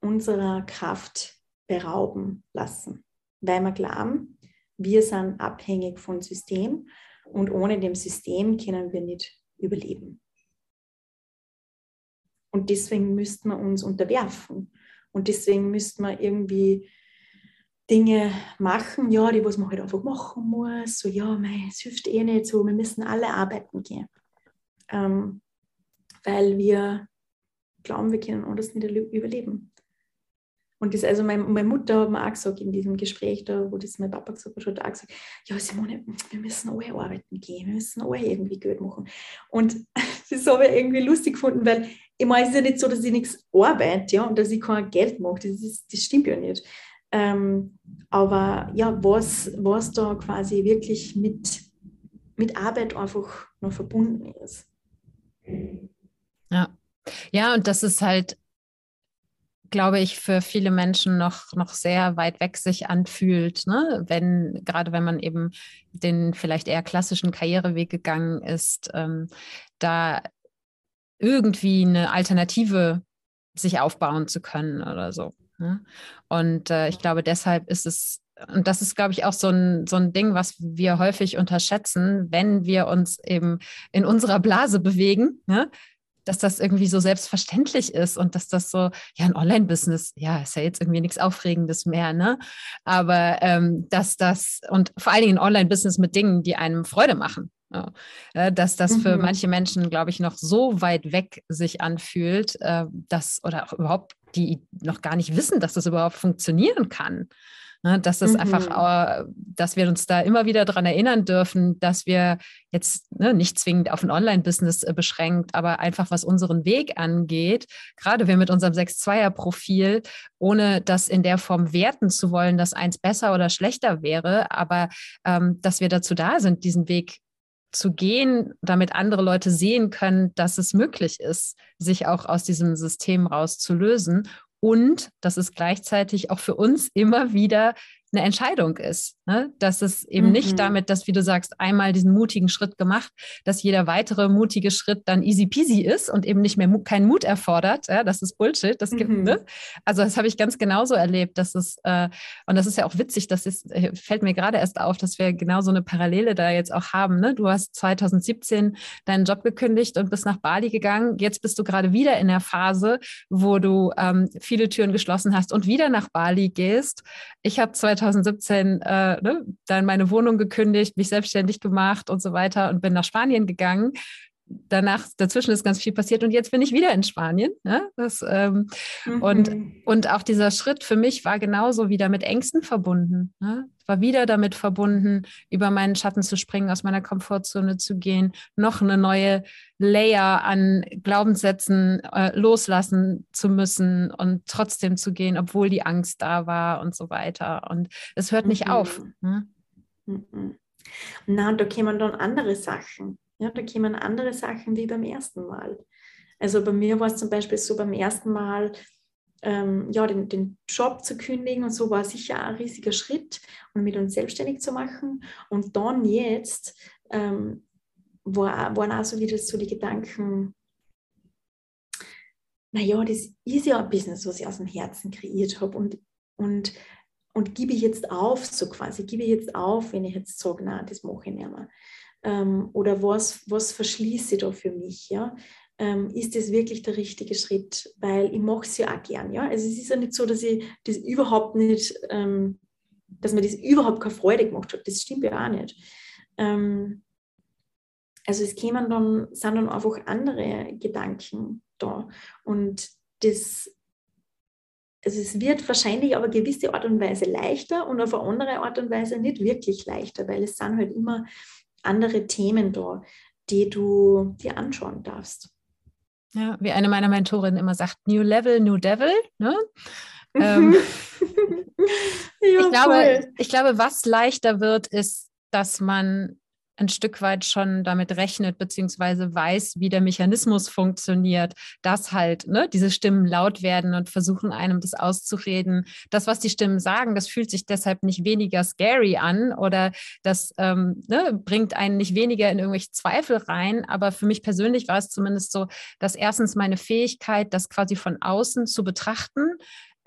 unserer Kraft berauben lassen, weil wir glauben, wir sind abhängig vom System und ohne dem System können wir nicht überleben. Und deswegen müssten wir uns unterwerfen. Und deswegen müssten wir irgendwie Dinge machen, ja, die was man halt einfach machen muss. So, ja, mei, es hilft eh nicht so, wir müssen alle arbeiten gehen. Ähm, weil wir glauben, wir können anders nicht überleben. Und das, also meine, meine Mutter hat mir auch gesagt in diesem Gespräch, da, wo das mein Papa gesagt hat, hat auch gesagt, ja Simone, wir müssen alle arbeiten gehen, wir müssen alle irgendwie Geld machen. Und das habe ich irgendwie lustig gefunden, weil ich meine, es ist ja nicht so, dass ich nichts arbeite ja, und dass ich kein Geld mache, das, ist, das stimmt ja nicht. Ähm, aber ja, was, was da quasi wirklich mit, mit Arbeit einfach noch verbunden ist. Ja. Ja, und das ist halt glaube ich, für viele Menschen noch, noch sehr weit weg sich anfühlt, ne? wenn, gerade wenn man eben den vielleicht eher klassischen Karriereweg gegangen ist, ähm, da irgendwie eine Alternative sich aufbauen zu können oder so. Ne? Und äh, ich glaube, deshalb ist es und das ist, glaube ich, auch so ein, so ein Ding, was wir häufig unterschätzen, wenn wir uns eben in unserer Blase bewegen, ne? dass das irgendwie so selbstverständlich ist und dass das so, ja, ein Online-Business, ja, ist ja jetzt irgendwie nichts Aufregendes mehr, ne? Aber ähm, dass das, und vor allen Dingen ein Online-Business mit Dingen, die einem Freude machen. Ja, äh, dass das für mhm. manche Menschen, glaube ich, noch so weit weg sich anfühlt, äh, dass oder auch überhaupt die noch gar nicht wissen, dass das überhaupt funktionieren kann. Ne, dass das mhm. einfach, äh, dass wir uns da immer wieder daran erinnern dürfen, dass wir jetzt ne, nicht zwingend auf ein Online-Business äh, beschränkt, aber einfach was unseren Weg angeht, gerade wir mit unserem 6-2er-Profil, ohne das in der Form werten zu wollen, dass eins besser oder schlechter wäre, aber ähm, dass wir dazu da sind, diesen Weg zu gehen, damit andere Leute sehen können, dass es möglich ist, sich auch aus diesem System rauszulösen. Und dass es gleichzeitig auch für uns immer wieder eine Entscheidung ist. Ne? Dass es eben mhm. nicht damit, dass, wie du sagst, einmal diesen mutigen Schritt gemacht, dass jeder weitere mutige Schritt dann easy peasy ist und eben nicht mehr keinen Mut erfordert. Ja? Das ist Bullshit. Das mhm. gibt, ne? Also das habe ich ganz genauso erlebt. Dass es, äh, und das ist ja auch witzig, das ist, äh, fällt mir gerade erst auf, dass wir genau so eine Parallele da jetzt auch haben. Ne? Du hast 2017 deinen Job gekündigt und bist nach Bali gegangen. Jetzt bist du gerade wieder in der Phase, wo du ähm, viele Türen geschlossen hast und wieder nach Bali gehst. Ich habe 2017 2017 äh, ne, dann meine Wohnung gekündigt, mich selbstständig gemacht und so weiter und bin nach Spanien gegangen danach, dazwischen ist ganz viel passiert und jetzt bin ich wieder in Spanien. Ne? Das, ähm, mhm. und, und auch dieser Schritt für mich war genauso wieder mit Ängsten verbunden. Ne? War wieder damit verbunden, über meinen Schatten zu springen, aus meiner Komfortzone zu gehen, noch eine neue Layer an Glaubenssätzen äh, loslassen zu müssen und trotzdem zu gehen, obwohl die Angst da war und so weiter. Und es hört nicht mhm. auf. Ne? Mhm. Na, und da kämen dann andere Sachen. Ja, da kämen andere Sachen wie beim ersten Mal. Also bei mir war es zum Beispiel so beim ersten Mal, ähm, ja, den, den, Job zu kündigen und so war sicher ein riesiger Schritt und mit uns selbstständig zu machen. Und dann jetzt ähm, war, waren auch so wieder so die Gedanken, naja, das ist ja ein Business, was ich aus dem Herzen kreiert habe und, und, und gebe ich jetzt auf, so quasi, gebe ich jetzt auf, wenn ich jetzt sage, nein, das mache ich nicht mehr ähm, oder was, was verschließe ich da für mich, ja? Ähm, ist das wirklich der richtige Schritt? Weil ich mache es ja auch gern, ja. Also es ist ja nicht so, dass ich das überhaupt nicht, ähm, dass mir das überhaupt keine Freude gemacht hat. Das stimmt ja auch nicht. Ähm, also es kämen dann, sind dann einfach andere Gedanken da. Und das, also es wird wahrscheinlich eine gewisse Art und Weise leichter und auf eine andere Art und Weise nicht wirklich leichter, weil es sind halt immer andere Themen da, die du dir anschauen darfst. Ja, wie eine meiner Mentorinnen immer sagt, New Level, New Devil. Ne? ähm, ja, ich, glaube, ich glaube, was leichter wird, ist, dass man ein Stück weit schon damit rechnet, beziehungsweise weiß, wie der Mechanismus funktioniert, dass halt ne, diese Stimmen laut werden und versuchen einem das auszureden. Das, was die Stimmen sagen, das fühlt sich deshalb nicht weniger scary an oder das ähm, ne, bringt einen nicht weniger in irgendwelche Zweifel rein. Aber für mich persönlich war es zumindest so, dass erstens meine Fähigkeit, das quasi von außen zu betrachten,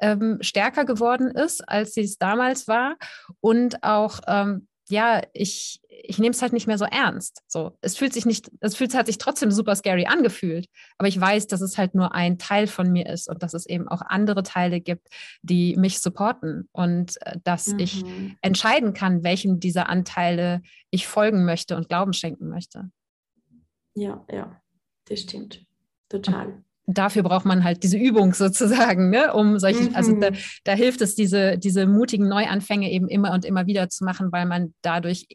ähm, stärker geworden ist, als sie es damals war. Und auch ähm, ja, ich, ich nehme es halt nicht mehr so ernst. So, es fühlt sich nicht, es fühlt, hat sich trotzdem super scary angefühlt, aber ich weiß, dass es halt nur ein Teil von mir ist und dass es eben auch andere Teile gibt, die mich supporten und äh, dass mhm. ich entscheiden kann, welchem dieser Anteile ich folgen möchte und Glauben schenken möchte. Ja, ja, das stimmt. Total dafür braucht man halt diese Übung sozusagen, ne? um solche, mhm. also da, mhm. da, hilft es, diese, diese mutigen Neuanfänge eben immer und immer wieder zu machen, weil man dadurch,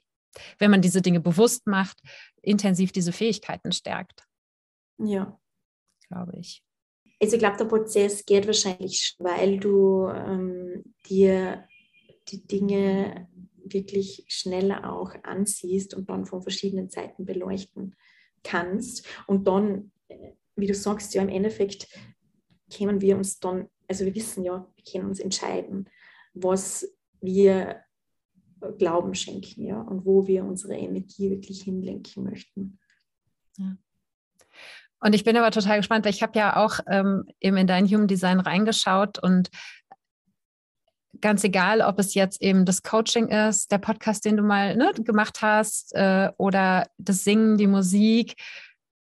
wenn man diese Dinge bewusst macht, intensiv diese Fähigkeiten stärkt. Ja. Glaube ich. Also ich glaube, der Prozess geht wahrscheinlich, weil du ähm, dir die Dinge wirklich schneller auch ansiehst und dann von verschiedenen Seiten beleuchten kannst und dann äh, wie du sagst, ja, im Endeffekt können wir uns dann, also wir wissen ja, wir können uns entscheiden, was wir Glauben schenken, ja, und wo wir unsere Energie wirklich hinlenken möchten. Ja. Und ich bin aber total gespannt, weil ich habe ja auch ähm, eben in dein Human Design reingeschaut und ganz egal, ob es jetzt eben das Coaching ist, der Podcast, den du mal ne, gemacht hast, äh, oder das Singen, die Musik,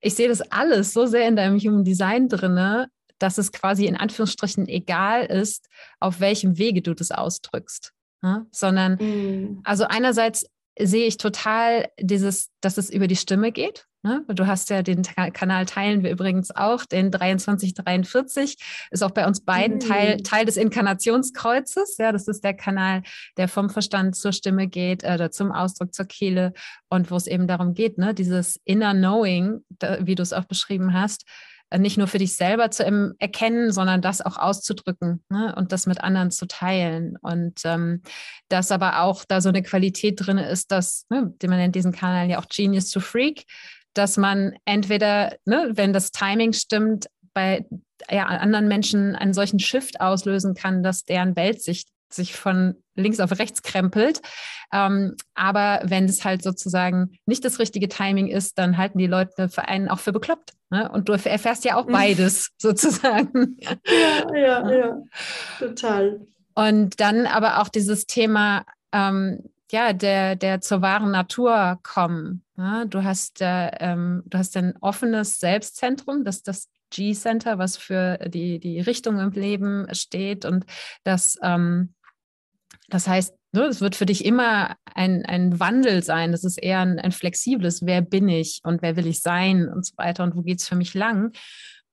ich sehe das alles so sehr in deinem Human Design drinne, dass es quasi in Anführungsstrichen egal ist, auf welchem Wege du das ausdrückst. Ne? Sondern, mm. also einerseits sehe ich total dieses, dass es über die Stimme geht. Ne? Du hast ja den Kanal teilen wir übrigens auch, den 2343 ist auch bei uns beiden mhm. Teil, Teil des Inkarnationskreuzes. Ja, das ist der Kanal, der vom Verstand zur Stimme geht oder zum Ausdruck zur Kehle und wo es eben darum geht, ne, dieses Inner Knowing, wie du es auch beschrieben hast, äh, nicht nur für dich selber zu erkennen, sondern das auch auszudrücken ne? und das mit anderen zu teilen. Und ähm, dass aber auch da so eine Qualität drin ist, dass, ne, man nennt diesen Kanal ja auch Genius to Freak, dass man entweder, ne, wenn das Timing stimmt, bei ja, anderen Menschen einen solchen Shift auslösen kann, dass deren Weltsicht sich von links auf rechts krempelt. Ähm, aber wenn es halt sozusagen nicht das richtige Timing ist, dann halten die Leute für einen auch für bekloppt. Ne? Und du erfährst ja auch beides sozusagen. Ja, ja, ja, total. Und dann aber auch dieses Thema, ähm, ja, der, der zur wahren Natur kommen. Ja? Du hast, äh, ähm, du hast ein offenes Selbstzentrum, das das G-Center, was für die, die Richtung im Leben steht und das ähm, das heißt, ne, es wird für dich immer ein, ein Wandel sein. Das ist eher ein, ein flexibles, wer bin ich und wer will ich sein und so weiter und wo geht es für mich lang.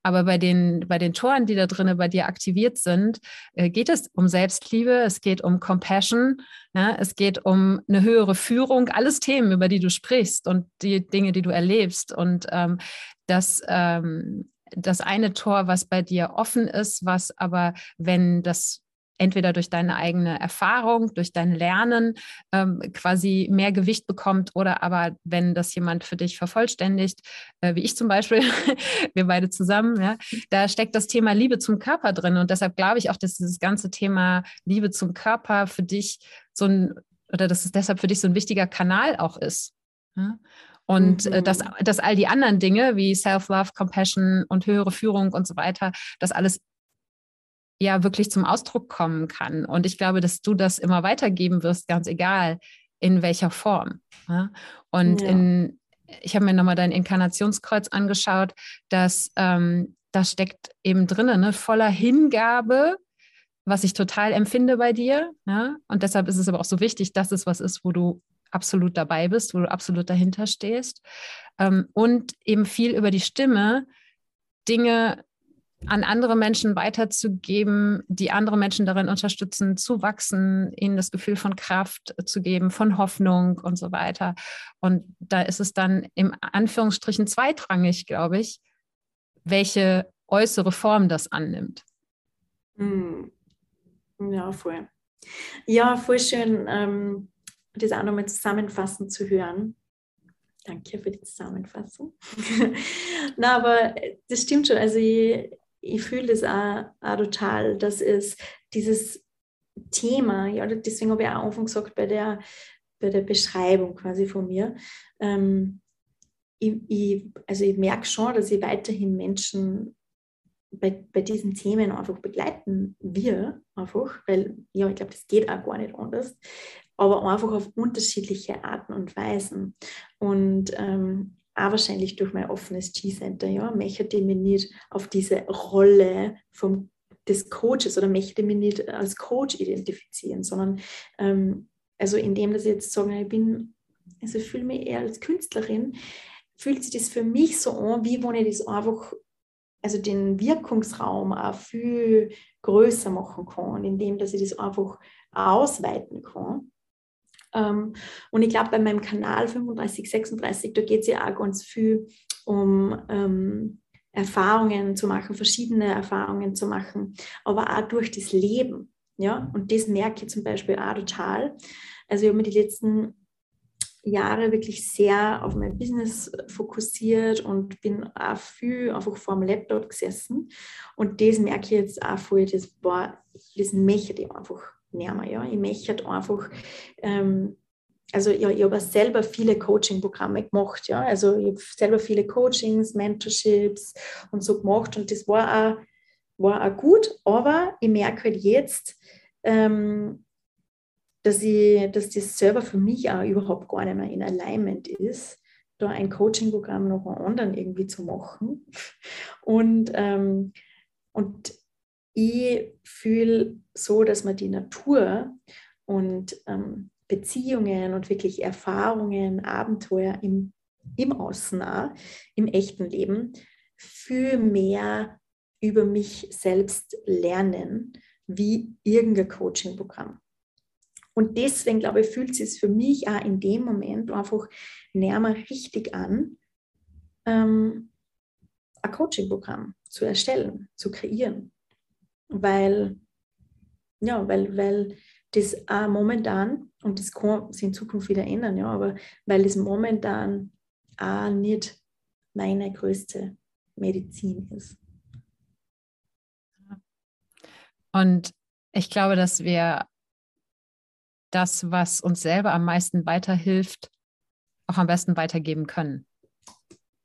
Aber bei den, bei den Toren, die da drinnen bei dir aktiviert sind, äh, geht es um Selbstliebe, es geht um Compassion, ja, es geht um eine höhere Führung, alles Themen, über die du sprichst und die Dinge, die du erlebst. Und ähm, das, ähm, das eine Tor, was bei dir offen ist, was aber, wenn das entweder durch deine eigene Erfahrung, durch dein Lernen ähm, quasi mehr Gewicht bekommt oder aber wenn das jemand für dich vervollständigt, äh, wie ich zum Beispiel, wir beide zusammen, ja, da steckt das Thema Liebe zum Körper drin und deshalb glaube ich auch, dass dieses ganze Thema Liebe zum Körper für dich so ein oder dass es deshalb für dich so ein wichtiger Kanal auch ist. Ja? Und äh, mhm. dass, dass all die anderen Dinge wie Self-Love, Compassion und höhere Führung und so weiter, das alles ja wirklich zum Ausdruck kommen kann. Und ich glaube, dass du das immer weitergeben wirst, ganz egal in welcher Form. Ja? Und ja. in, ich habe mir nochmal dein Inkarnationskreuz angeschaut, dass ähm, das steckt eben drinnen, ne? voller Hingabe, was ich total empfinde bei dir. Ja? Und deshalb ist es aber auch so wichtig, dass es was ist, wo du absolut dabei bist, wo du absolut dahinter stehst. Ähm, und eben viel über die Stimme, Dinge an andere Menschen weiterzugeben, die andere Menschen darin unterstützen, zu wachsen, ihnen das Gefühl von Kraft zu geben, von Hoffnung und so weiter. Und da ist es dann im Anführungsstrichen zweitrangig, glaube ich, welche äußere Form das annimmt. Hm. Ja, voll. Ja, voll schön, ähm, das auch nochmal zusammenfassend zu hören. Danke für die Zusammenfassung. Na, aber das stimmt schon. Also ich, ich fühle das auch, auch, total, dass es dieses Thema, ja, deswegen habe ich auch Anfang gesagt, bei der, bei der Beschreibung quasi von mir, ähm, ich, ich, also ich merke schon, dass ich weiterhin Menschen bei, bei diesen Themen einfach begleiten wir einfach, weil ja, ich glaube, das geht auch gar nicht anders, aber einfach auf unterschiedliche Arten und Weisen. Und ähm, auch wahrscheinlich durch mein offenes G-Center, ja, möchte ich mich nicht auf diese Rolle vom, des Coaches oder möchte mich nicht als Coach identifizieren, sondern ähm, also indem ich jetzt sage, ich bin, also ich fühle mich eher als Künstlerin, fühlt sich das für mich so an, wie wenn ich das einfach, also den Wirkungsraum auch viel größer machen kann, indem dass ich das einfach ausweiten kann. Ähm, und ich glaube, bei meinem Kanal 35, 36, da geht es ja auch ganz viel um ähm, Erfahrungen zu machen, verschiedene Erfahrungen zu machen, aber auch durch das Leben. Ja? Und das merke ich zum Beispiel auch total. Also ich habe mir die letzten Jahre wirklich sehr auf mein Business fokussiert und bin auch viel einfach vor dem Laptop gesessen. Und das merke ich jetzt auch voll, das, boah, das möchte ich einfach näher. Ja? Ich möchte einfach, ähm, also ja, ich habe selber viele Coaching-Programme gemacht. Ja? Also ich habe selber viele Coachings, Mentorships und so gemacht und das war auch, war auch gut, aber ich merke halt jetzt, ähm, dass, ich, dass das selber für mich auch überhaupt gar nicht mehr in Alignment ist, da ein Coaching-Programm noch einen anderen irgendwie zu machen. Und, ähm, und ich fühle so, dass man die Natur und ähm, Beziehungen und wirklich Erfahrungen, Abenteuer im, im Außen, im echten Leben viel mehr über mich selbst lernen wie irgendein Coaching-Programm. Und deswegen, glaube ich, fühlt es sich für mich auch in dem Moment einfach näher richtig an, ähm, ein Coaching-Programm zu erstellen, zu kreieren weil, ja, weil, weil das auch momentan, und das kann sich in Zukunft wieder ändern, ja, aber weil das momentan auch nicht meine größte Medizin ist. Und ich glaube, dass wir das, was uns selber am meisten weiterhilft, auch am besten weitergeben können.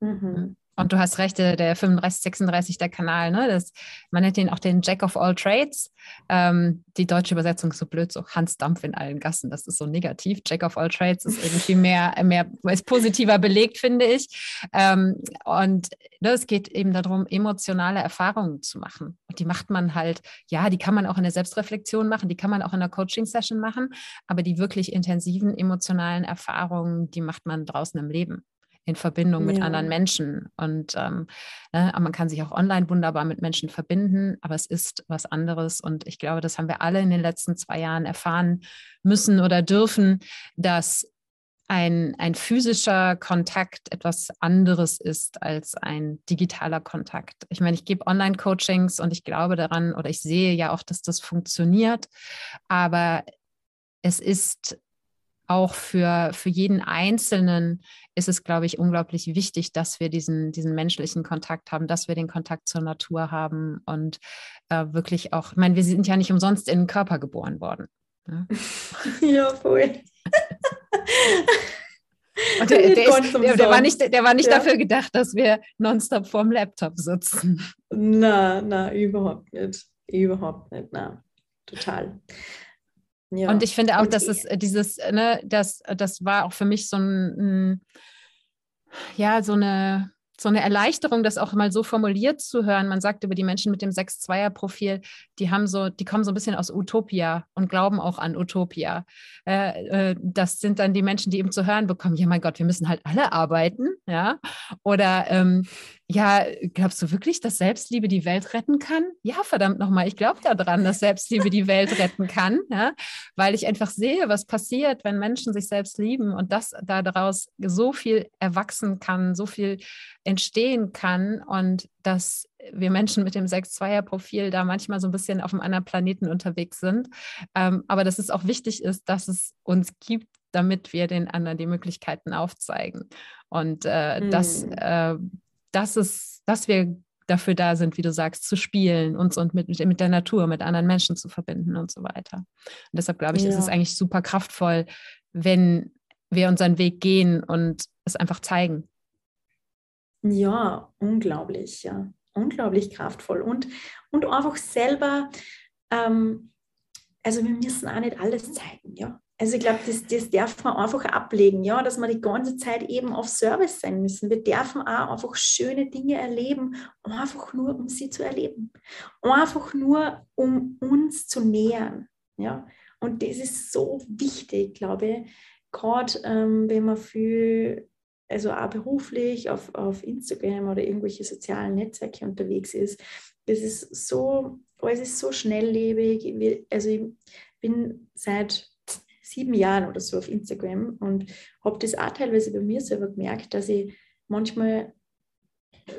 Mhm. Und du hast recht, der 35, 36, der Kanal, ne? Das, man nennt ihn auch den Jack of all Trades. Ähm, die deutsche Übersetzung ist so blöd, so Hans Dampf in allen Gassen. Das ist so negativ. Jack of all Trades ist irgendwie mehr, mehr ist positiver belegt, finde ich. Ähm, und ne, es geht eben darum, emotionale Erfahrungen zu machen. Und die macht man halt, ja, die kann man auch in der Selbstreflexion machen, die kann man auch in der Coaching-Session machen, aber die wirklich intensiven emotionalen Erfahrungen, die macht man draußen im Leben in Verbindung mit ja. anderen Menschen. Und ähm, ne, man kann sich auch online wunderbar mit Menschen verbinden, aber es ist was anderes. Und ich glaube, das haben wir alle in den letzten zwei Jahren erfahren müssen oder dürfen, dass ein, ein physischer Kontakt etwas anderes ist als ein digitaler Kontakt. Ich meine, ich gebe Online-Coachings und ich glaube daran oder ich sehe ja auch, dass das funktioniert, aber es ist auch für, für jeden Einzelnen ist es, glaube ich, unglaublich wichtig, dass wir diesen, diesen menschlichen Kontakt haben, dass wir den Kontakt zur Natur haben und äh, wirklich auch, ich meine, wir sind ja nicht umsonst in den Körper geboren worden. Ne? ja, voll. Und der, der, ist, der, der, war nicht, der war nicht ja. dafür gedacht, dass wir nonstop vorm Laptop sitzen. Na, na, überhaupt nicht. Überhaupt nicht, na. Total. Ja. Und ich finde auch, dass es äh, dieses, ne, das, das war auch für mich so ein, ja, so eine, so eine Erleichterung, das auch mal so formuliert zu hören. Man sagt über die Menschen mit dem 6-2er-Profil, die haben so, die kommen so ein bisschen aus Utopia und glauben auch an Utopia. Äh, äh, das sind dann die Menschen, die eben zu hören bekommen, ja mein Gott, wir müssen halt alle arbeiten, ja. Oder ähm, ja, glaubst du wirklich, dass Selbstliebe die Welt retten kann? Ja, verdammt nochmal, ich glaube daran, dass Selbstliebe die Welt retten kann, ja? weil ich einfach sehe, was passiert, wenn Menschen sich selbst lieben und dass daraus so viel erwachsen kann, so viel entstehen kann und dass wir Menschen mit dem 6-2er-Profil da manchmal so ein bisschen auf einem anderen Planeten unterwegs sind. Ähm, aber dass es auch wichtig ist, dass es uns gibt, damit wir den anderen die Möglichkeiten aufzeigen. Und äh, hm. das äh, dass, es, dass wir dafür da sind, wie du sagst, zu spielen, uns und mit, mit der Natur, mit anderen Menschen zu verbinden und so weiter. Und deshalb glaube ich, ja. ist es eigentlich super kraftvoll, wenn wir unseren Weg gehen und es einfach zeigen. Ja, unglaublich, ja. Unglaublich kraftvoll. Und, und einfach selber, ähm, also wir müssen auch nicht alles zeigen, ja. Also ich glaube, das, das darf man einfach ablegen, ja, dass wir die ganze Zeit eben auf Service sein müssen. Wir dürfen auch einfach schöne Dinge erleben, einfach nur, um sie zu erleben. Einfach nur, um uns zu nähern. Ja. Und das ist so wichtig, glaube ich, gerade ähm, wenn man viel, also auch beruflich auf, auf Instagram oder irgendwelche sozialen Netzwerke unterwegs ist. Das ist so, alles ist so schnelllebig. Also ich bin seit sieben Jahren oder so auf Instagram und habe das auch teilweise bei mir selber gemerkt, dass ich manchmal,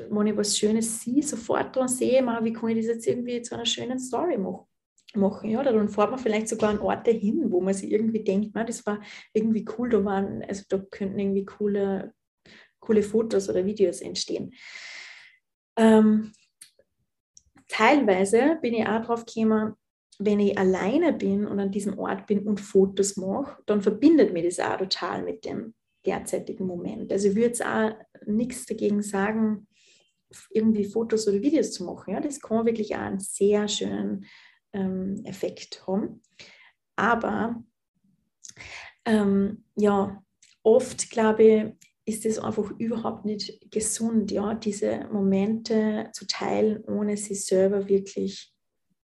wenn ich was Schönes sehe, sofort dran sehe, wie kann ich das jetzt irgendwie zu einer schönen Story machen. machen ja, dann fährt man vielleicht sogar an Orte hin, wo man sich irgendwie denkt, na, das war irgendwie cool, da waren, also da könnten irgendwie coole, coole Fotos oder Videos entstehen. Ähm, teilweise bin ich auch drauf gekommen, wenn ich alleine bin und an diesem Ort bin und Fotos mache, dann verbindet mir das auch total mit dem derzeitigen Moment. Also ich würde jetzt auch nichts dagegen sagen, irgendwie Fotos oder Videos zu machen. Ja, das kann wirklich auch einen sehr schönen ähm, Effekt haben. Aber ähm, ja, oft glaube ich, ist es einfach überhaupt nicht gesund, ja, diese Momente zu teilen, ohne sie selber wirklich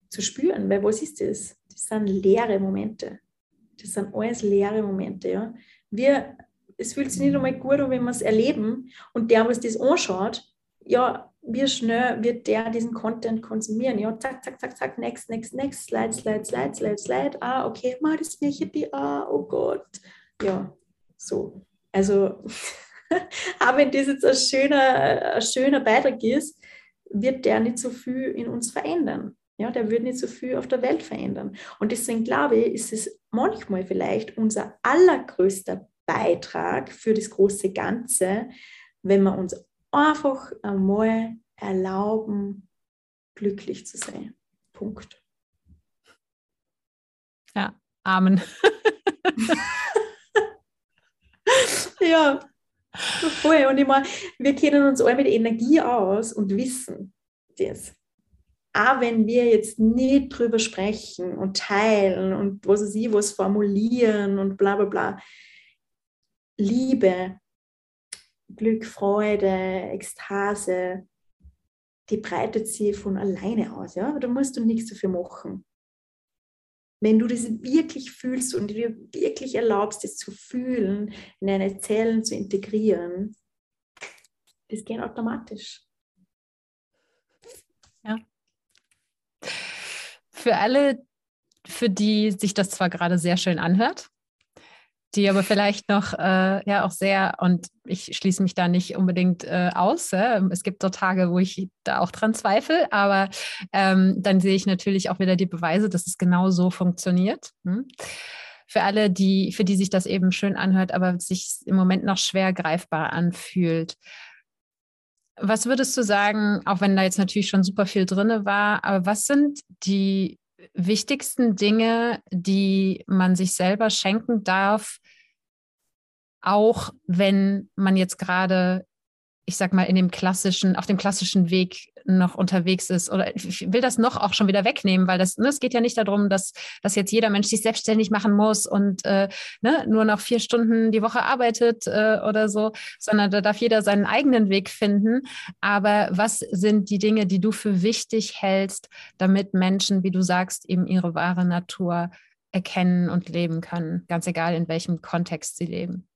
zu spüren, weil was ist das? Das sind leere Momente. Das sind alles leere Momente. Ja? Wir, es fühlt sich nicht einmal gut an, wenn wir es erleben und der, was das anschaut, ja, wie schnell wird der diesen Content konsumieren? Ja, zack, zack, zack, zack, next, next, next, slide, slide, slide, slide, slide. Ah, okay, mal das die, ah, oh Gott. Ja, so. Also, auch wenn das jetzt ein schöner, ein schöner Beitrag ist, wird der nicht so viel in uns verändern. Ja, der würde nicht so viel auf der Welt verändern. Und deswegen glaube ich, ist es manchmal vielleicht unser allergrößter Beitrag für das große Ganze, wenn wir uns einfach einmal erlauben, glücklich zu sein. Punkt. Ja, Amen. ja, Voll. Und ich meine, wir kennen uns alle mit Energie aus und wissen das. Auch wenn wir jetzt nicht drüber sprechen und teilen und was weiß ich, was formulieren und bla bla bla. Liebe, Glück, Freude, Ekstase, die breitet sich von alleine aus. Ja? Da musst du nichts dafür machen. Wenn du das wirklich fühlst und dir wirklich erlaubst, das zu fühlen, in deine Zellen zu integrieren, das geht automatisch. Für alle, für die sich das zwar gerade sehr schön anhört, die aber vielleicht noch äh, ja auch sehr, und ich schließe mich da nicht unbedingt äh, aus. Äh? Es gibt so Tage, wo ich da auch dran zweifle, aber ähm, dann sehe ich natürlich auch wieder die Beweise, dass es genau so funktioniert. Hm? Für alle, die, für die sich das eben schön anhört, aber sich im Moment noch schwer greifbar anfühlt. Was würdest du sagen, auch wenn da jetzt natürlich schon super viel drin war, aber was sind die wichtigsten Dinge, die man sich selber schenken darf, auch wenn man jetzt gerade, ich sag mal, in dem klassischen, auf dem klassischen Weg noch unterwegs ist. Oder ich will das noch auch schon wieder wegnehmen, weil das, ne, es geht ja nicht darum, dass, dass jetzt jeder Mensch sich selbstständig machen muss und äh, ne, nur noch vier Stunden die Woche arbeitet äh, oder so, sondern da darf jeder seinen eigenen Weg finden. Aber was sind die Dinge, die du für wichtig hältst, damit Menschen, wie du sagst, eben ihre wahre Natur erkennen und leben können, ganz egal in welchem Kontext sie leben?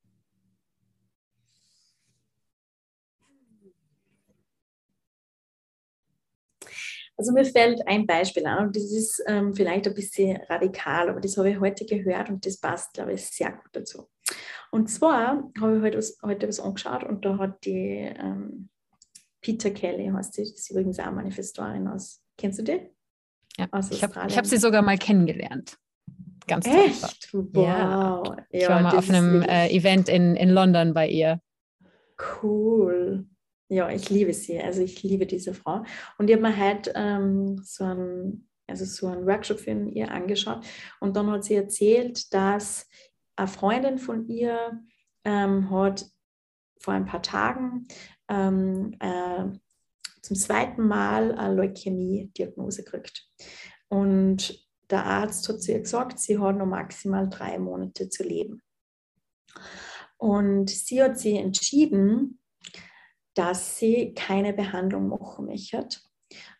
Also mir fällt ein Beispiel an und das ist ähm, vielleicht ein bisschen radikal, aber das habe ich heute gehört und das passt, glaube ich, sehr gut dazu. Und zwar habe ich heute was, heute was angeschaut und da hat die ähm, Peter Kelly, heißt das ist übrigens auch Manifestorin aus, kennst du die? Ja, aus ich habe hab sie sogar mal kennengelernt. Ganz toll. Echt? Wow. Ja. Ich war mal auf einem äh, Event in, in London bei ihr. Cool. Ja, ich liebe sie. Also ich liebe diese Frau. Und ich habe mir halt ähm, so einen, also so einen Workshop für ihr angeschaut. Und dann hat sie erzählt, dass eine Freundin von ihr ähm, hat vor ein paar Tagen ähm, äh, zum zweiten Mal eine Leukämie-Diagnose gekriegt. Und der Arzt hat zu ihr gesagt, sie hat noch maximal drei Monate zu leben. Und sie hat sich entschieden, dass sie keine Behandlung machen möchte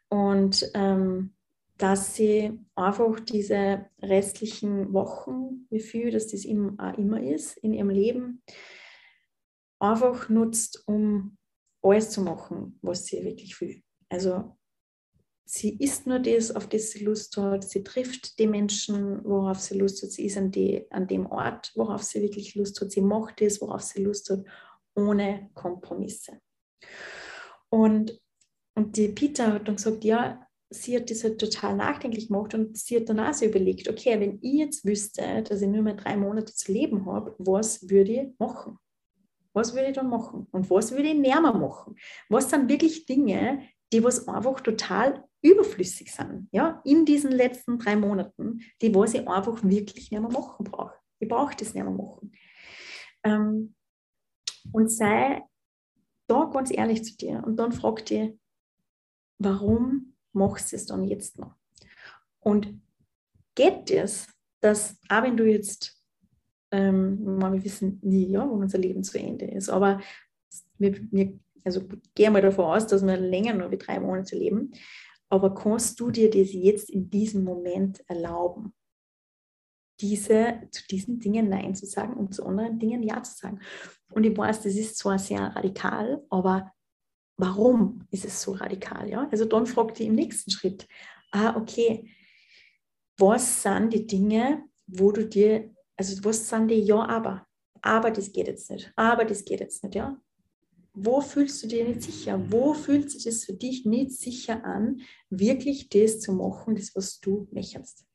und ähm, dass sie einfach diese restlichen Wochen, wie viel das das immer, immer ist in ihrem Leben, einfach nutzt, um alles zu machen, was sie wirklich will. Also sie isst nur das, auf das sie Lust hat, sie trifft die Menschen, worauf sie Lust hat, sie ist an, die, an dem Ort, worauf sie wirklich Lust hat, sie macht das, worauf sie Lust hat, ohne Kompromisse. Und, und die Peter hat dann gesagt, ja, sie hat das halt total nachdenklich gemacht und sie hat dann auch so überlegt, okay, wenn ich jetzt wüsste, dass ich nur mehr drei Monate zu leben habe, was würde ich machen? Was würde ich dann machen? Und was würde ich näher machen? Was sind wirklich Dinge, die was einfach total überflüssig sind, ja, in diesen letzten drei Monaten, die was ich einfach wirklich nicht mehr machen brauche. Ich brauche das nicht mehr machen. Ähm, und sei da ganz ehrlich zu dir und dann frag dir, warum machst du es dann jetzt noch? Und geht es, dass auch wenn du jetzt, ähm, wir wissen nie, ja, wo unser Leben zu Ende ist, aber wir, wir also gehe mal davon aus, dass wir länger nur wie drei Monate leben, aber kannst du dir das jetzt in diesem Moment erlauben? diese, zu diesen Dingen Nein zu sagen und zu anderen Dingen Ja zu sagen. Und ich weiß, das ist zwar sehr radikal, aber warum ist es so radikal? Ja? Also dann fragt ihr im nächsten Schritt, ah, okay, was sind die Dinge, wo du dir, also was sind die Ja, aber, aber das geht jetzt nicht, aber das geht jetzt nicht, ja? Wo fühlst du dich nicht sicher? Wo fühlt sich das für dich nicht sicher an, wirklich das zu machen, das, was du möchtest?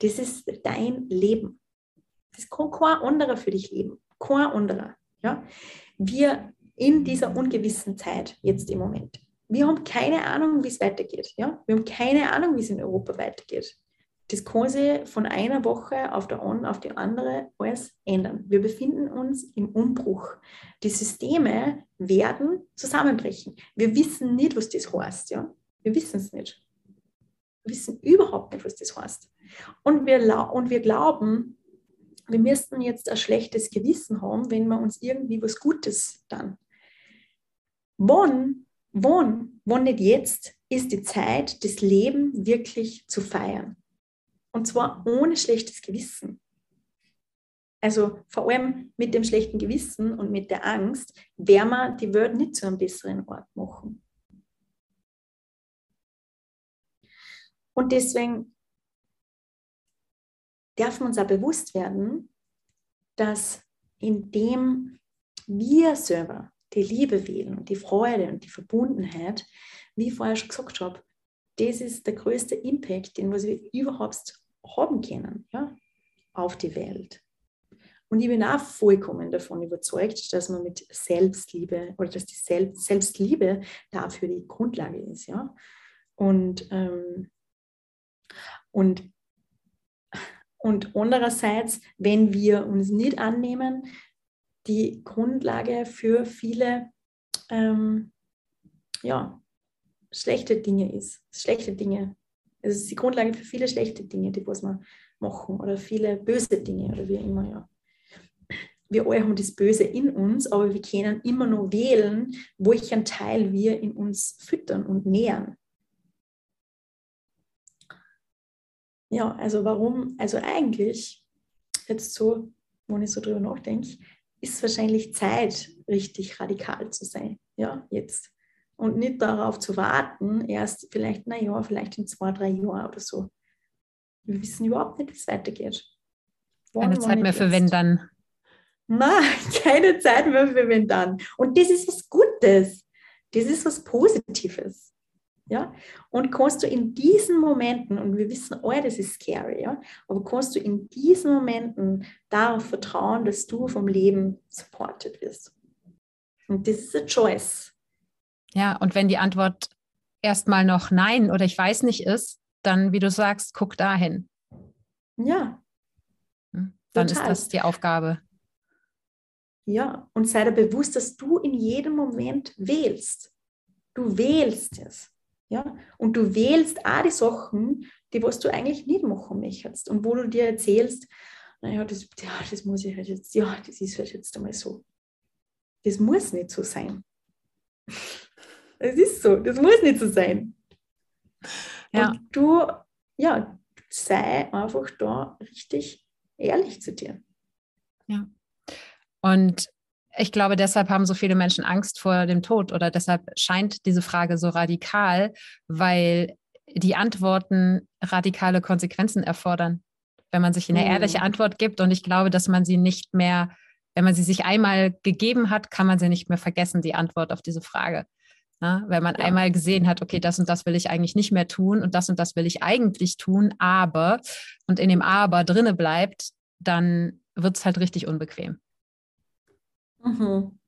Das ist dein Leben. Das kann kein anderer für dich leben. Kein anderer. Ja? Wir in dieser ungewissen Zeit, jetzt im Moment, wir haben keine Ahnung, wie es weitergeht. Ja? Wir haben keine Ahnung, wie es in Europa weitergeht. Das kann sich von einer Woche auf, der, auf die andere alles ändern. Wir befinden uns im Umbruch. Die Systeme werden zusammenbrechen. Wir wissen nicht, was das heißt. Ja? Wir wissen es nicht. Wir wissen überhaupt nicht, was das heißt. Und wir, und wir glauben, wir müssten jetzt ein schlechtes Gewissen haben, wenn wir uns irgendwie was Gutes dann. Wann, wann, wann nicht jetzt, ist die Zeit, das Leben wirklich zu feiern. Und zwar ohne schlechtes Gewissen. Also vor allem mit dem schlechten Gewissen und mit der Angst werden wir die Welt nicht zu einem besseren Ort machen. Und deswegen darf man uns auch bewusst werden, dass indem wir selber die Liebe wählen und die Freude und die Verbundenheit, wie ich vorher schon gesagt habe, das ist der größte Impact, den wir überhaupt haben können ja, auf die Welt. Und ich bin auch vollkommen davon überzeugt, dass man mit Selbstliebe oder dass die Selbstliebe dafür die Grundlage ist. Ja? Und, ähm, und und andererseits, wenn wir uns nicht annehmen, die Grundlage für viele ähm, ja, schlechte Dinge ist. Schlechte Dinge. Es ist die Grundlage für viele schlechte Dinge, die was wir machen oder viele böse Dinge oder wie immer, ja. Wir alle haben das Böse in uns, aber wir können immer noch wählen, welchen Teil wir in uns füttern und nähern. Ja, also warum, also eigentlich, jetzt so, wenn ich so drüber nachdenke, ist es wahrscheinlich Zeit, richtig radikal zu sein, ja, jetzt. Und nicht darauf zu warten, erst vielleicht, naja, vielleicht in zwei, drei Jahren oder so. Wir wissen überhaupt nicht, wie es weitergeht. Wann, keine Zeit mehr für wenn dann. Nein, keine Zeit mehr für wenn dann. Und das ist was Gutes. Das ist was Positives. Ja? Und kannst du in diesen Momenten, und wir wissen alle, das ist scary, ja? aber kannst du in diesen Momenten darauf vertrauen, dass du vom Leben supported wirst. Und das ist a choice. Ja, und wenn die Antwort erstmal noch Nein oder ich weiß nicht ist, dann, wie du sagst, guck dahin. Ja. Hm, dann Total. ist das die Aufgabe. Ja, und sei dir bewusst, dass du in jedem Moment wählst. Du wählst es. Ja? Und du wählst auch die Sachen, die was du eigentlich nicht machen möchtest und wo du dir erzählst, naja, das, ja, das muss ich halt jetzt, ja, das ist halt jetzt einmal so. Das muss nicht so sein. Es ist so, das muss nicht so sein. Ja. Und du, ja, sei einfach da richtig ehrlich zu dir. Ja. Und ich glaube, deshalb haben so viele Menschen Angst vor dem Tod oder deshalb scheint diese Frage so radikal, weil die Antworten radikale Konsequenzen erfordern. Wenn man sich eine mhm. ehrliche Antwort gibt und ich glaube, dass man sie nicht mehr, wenn man sie sich einmal gegeben hat, kann man sie nicht mehr vergessen, die Antwort auf diese Frage. Na, wenn man ja. einmal gesehen hat, okay, das und das will ich eigentlich nicht mehr tun und das und das will ich eigentlich tun, aber und in dem Aber drinne bleibt, dann wird es halt richtig unbequem. Mhm.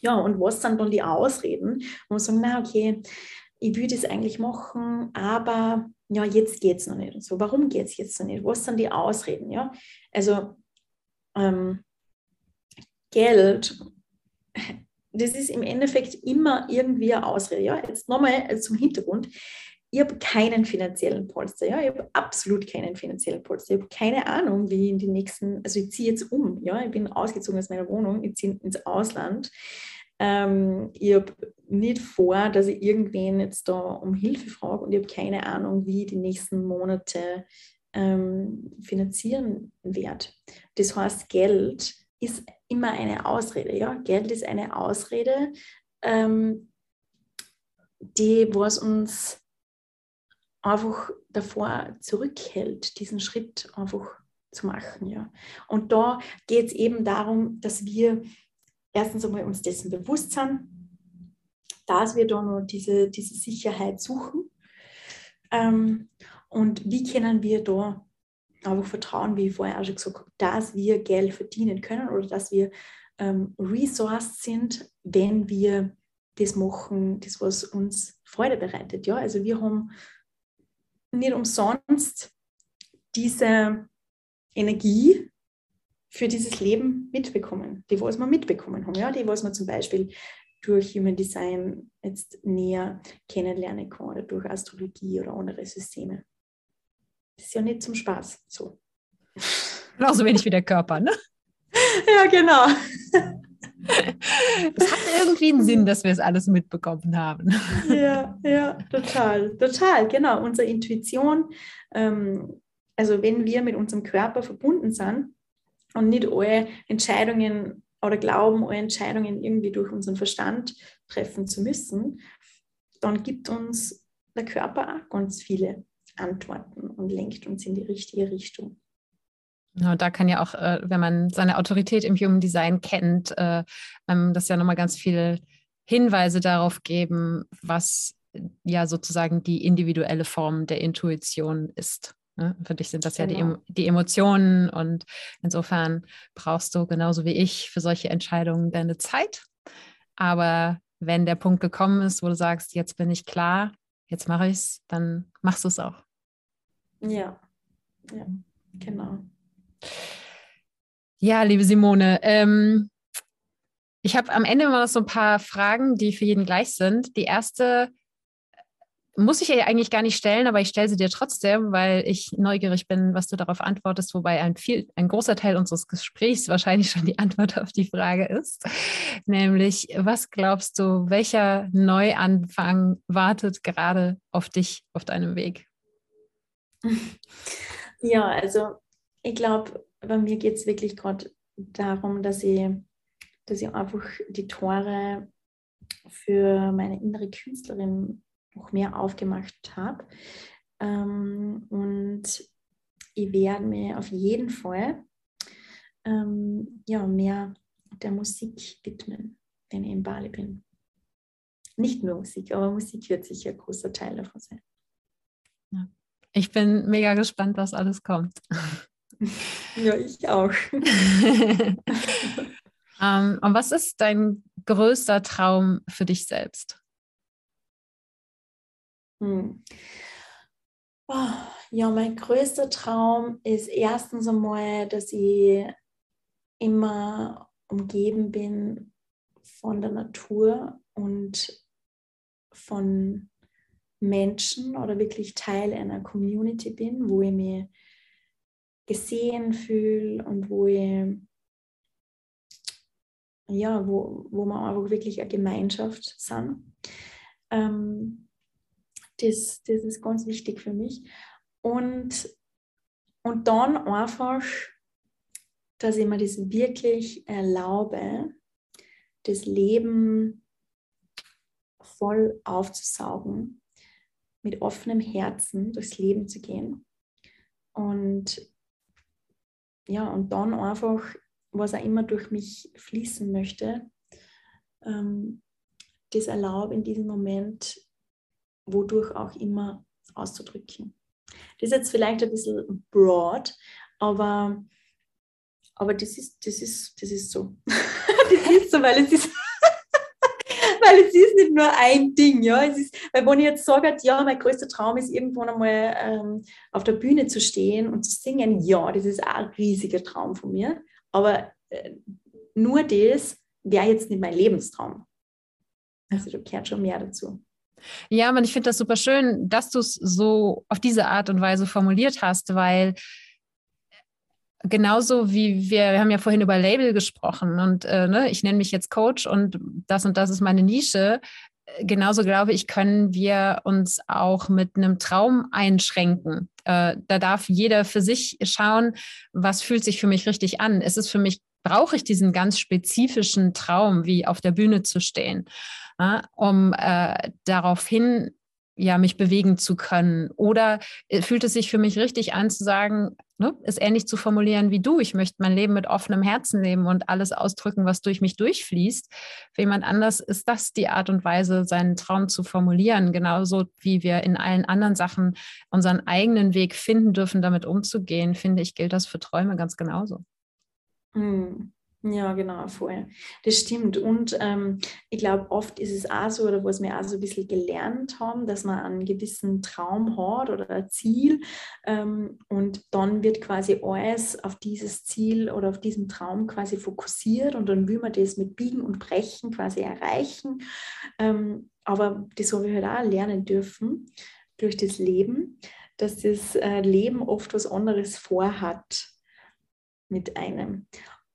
Ja, und was sind dann die Ausreden? Und sagen, na okay, ich würde es eigentlich machen, aber ja, jetzt geht es noch nicht. Und so, warum geht es jetzt noch nicht? Was sind die Ausreden? Ja, also ähm, Geld, das ist im Endeffekt immer irgendwie eine Ausrede. Ja, jetzt nochmal zum Hintergrund ich habe keinen finanziellen Polster, ja, ich habe absolut keinen finanziellen Polster. Ich habe keine Ahnung, wie in den nächsten, also ich ziehe jetzt um, ja, ich bin ausgezogen aus meiner Wohnung, ich ziehe ins Ausland. Ähm, ich habe nicht vor, dass ich irgendwen jetzt da um Hilfe frage und ich habe keine Ahnung, wie ich die nächsten Monate ähm, finanzieren werde. Das heißt, Geld ist immer eine Ausrede, ja, Geld ist eine Ausrede, ähm, die was uns einfach davor zurückhält, diesen Schritt einfach zu machen. Ja. Und da geht es eben darum, dass wir erstens einmal uns dessen bewusst sind, dass wir da noch diese, diese Sicherheit suchen. Ähm, und wie können wir da einfach vertrauen, wie ich vorher auch schon gesagt habe, dass wir Geld verdienen können oder dass wir ähm, resourced sind, wenn wir das machen, das was uns Freude bereitet. Ja? Also wir haben nicht umsonst diese Energie für dieses Leben mitbekommen, die was wir mitbekommen haben, ja, die was wir zum Beispiel durch Human Design jetzt näher kennenlernen kann oder durch Astrologie oder andere Systeme. Das ist ja nicht zum Spaß so. Genauso wenig wie der Körper, ne? Ja, genau. Es hat irgendwie einen Sinn, dass wir es alles mitbekommen haben. Ja, ja, total, total, genau. Unsere Intuition, ähm, also wenn wir mit unserem Körper verbunden sind und nicht alle Entscheidungen oder glauben, alle Entscheidungen irgendwie durch unseren Verstand treffen zu müssen, dann gibt uns der Körper auch ganz viele Antworten und lenkt uns in die richtige Richtung. Ja, da kann ja auch, äh, wenn man seine Autorität im Human Design kennt, äh, das ja nochmal ganz viele Hinweise darauf geben, was ja sozusagen die individuelle Form der Intuition ist. Ne? Für dich sind das genau. ja die, die Emotionen und insofern brauchst du genauso wie ich für solche Entscheidungen deine Zeit. Aber wenn der Punkt gekommen ist, wo du sagst, jetzt bin ich klar, jetzt mache ich es, dann machst du es auch. Ja, ja, genau. Ja, liebe Simone, ähm, ich habe am Ende immer noch so ein paar Fragen, die für jeden gleich sind. Die erste muss ich ja eigentlich gar nicht stellen, aber ich stelle sie dir trotzdem, weil ich neugierig bin, was du darauf antwortest, wobei ein, viel, ein großer Teil unseres Gesprächs wahrscheinlich schon die Antwort auf die Frage ist. Nämlich, was glaubst du, welcher Neuanfang wartet gerade auf dich auf deinem Weg? Ja, also ich glaube, bei mir geht es wirklich gerade darum, dass ich, dass ich einfach die Tore für meine innere Künstlerin noch mehr aufgemacht habe. Ähm, und ich werde mir auf jeden Fall ähm, ja, mehr der Musik widmen, wenn ich in Bali bin. Nicht nur Musik, aber Musik wird sicher ein großer Teil davon sein. Ich bin mega gespannt, was alles kommt. Ja, ich auch. um, und was ist dein größter Traum für dich selbst? Hm. Oh, ja, mein größter Traum ist erstens einmal, dass ich immer umgeben bin von der Natur und von Menschen oder wirklich Teil einer Community bin, wo ich mich gesehen fühle und wo ich, ja, wo, wo wir einfach wirklich eine Gemeinschaft sind. Ähm, das, das ist ganz wichtig für mich. Und, und dann einfach, dass ich mir das wirklich erlaube, das Leben voll aufzusaugen, mit offenem Herzen durchs Leben zu gehen und ja, und dann einfach, was auch immer durch mich fließen möchte, ähm, das erlaube in diesem Moment, wodurch auch immer auszudrücken. Das ist jetzt vielleicht ein bisschen broad, aber, aber das, ist, das, ist, das ist so. das ist so, weil es ist weil es ist nicht nur ein Ding, ja. Es ist, weil wenn ich jetzt sage, ja, mein größter Traum ist irgendwann einmal ähm, auf der Bühne zu stehen und zu singen, ja, das ist auch ein riesiger Traum von mir. Aber äh, nur das wäre jetzt nicht mein Lebenstraum. Also da gehört schon mehr dazu. Ja, man, ich finde das super schön, dass du es so auf diese Art und Weise formuliert hast, weil genauso wie wir, wir haben ja vorhin über Label gesprochen und äh, ne, ich nenne mich jetzt Coach und das und das ist meine Nische. Genauso glaube ich, können wir uns auch mit einem Traum einschränken. Äh, da darf jeder für sich schauen, was fühlt sich für mich richtig an. Ist es für mich, brauche ich diesen ganz spezifischen Traum, wie auf der Bühne zu stehen, ja, um äh, daraufhin ja, mich bewegen zu können? Oder äh, fühlt es sich für mich richtig an zu sagen, ne, es ähnlich zu formulieren wie du, ich möchte mein Leben mit offenem Herzen leben und alles ausdrücken, was durch mich durchfließt. Für jemand anders ist das die Art und Weise, seinen Traum zu formulieren, genauso wie wir in allen anderen Sachen unseren eigenen Weg finden dürfen, damit umzugehen, finde ich, gilt das für Träume ganz genauso. Hm. Ja, genau, voll. Das stimmt. Und ähm, ich glaube, oft ist es auch so, oder was wir auch so ein bisschen gelernt haben, dass man einen gewissen Traum hat oder ein Ziel ähm, und dann wird quasi alles auf dieses Ziel oder auf diesen Traum quasi fokussiert und dann will man das mit Biegen und Brechen quasi erreichen. Ähm, aber das habe ich halt auch lernen dürfen durch das Leben, dass das äh, Leben oft was anderes vorhat mit einem.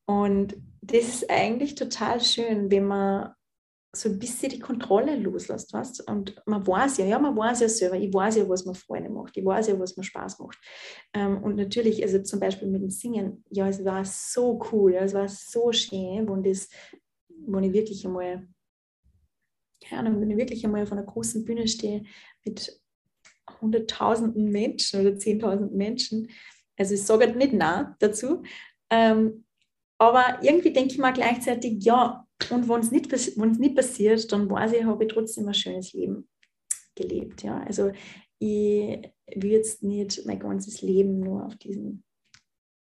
Und das ist eigentlich total schön, wenn man so ein bisschen die Kontrolle loslässt, weißt Und man weiß ja, ja, man weiß ja selber, ich weiß ja, was mir Freude macht, ich weiß ja, was mir Spaß macht. Ähm, und natürlich, also zum Beispiel mit dem Singen, ja, es war so cool, es war so schön, wo, das, wo ich wirklich einmal, keine Ahnung, wenn ich wirklich einmal auf einer großen Bühne stehe mit hunderttausenden Menschen oder zehntausend Menschen, also ich sage nicht nah dazu, ähm, aber irgendwie denke ich mir gleichzeitig, ja, und wenn es nicht, nicht passiert, dann weiß ich, habe ich trotzdem ein schönes Leben gelebt. Ja? Also ich will jetzt nicht mein ganzes Leben nur auf diesem,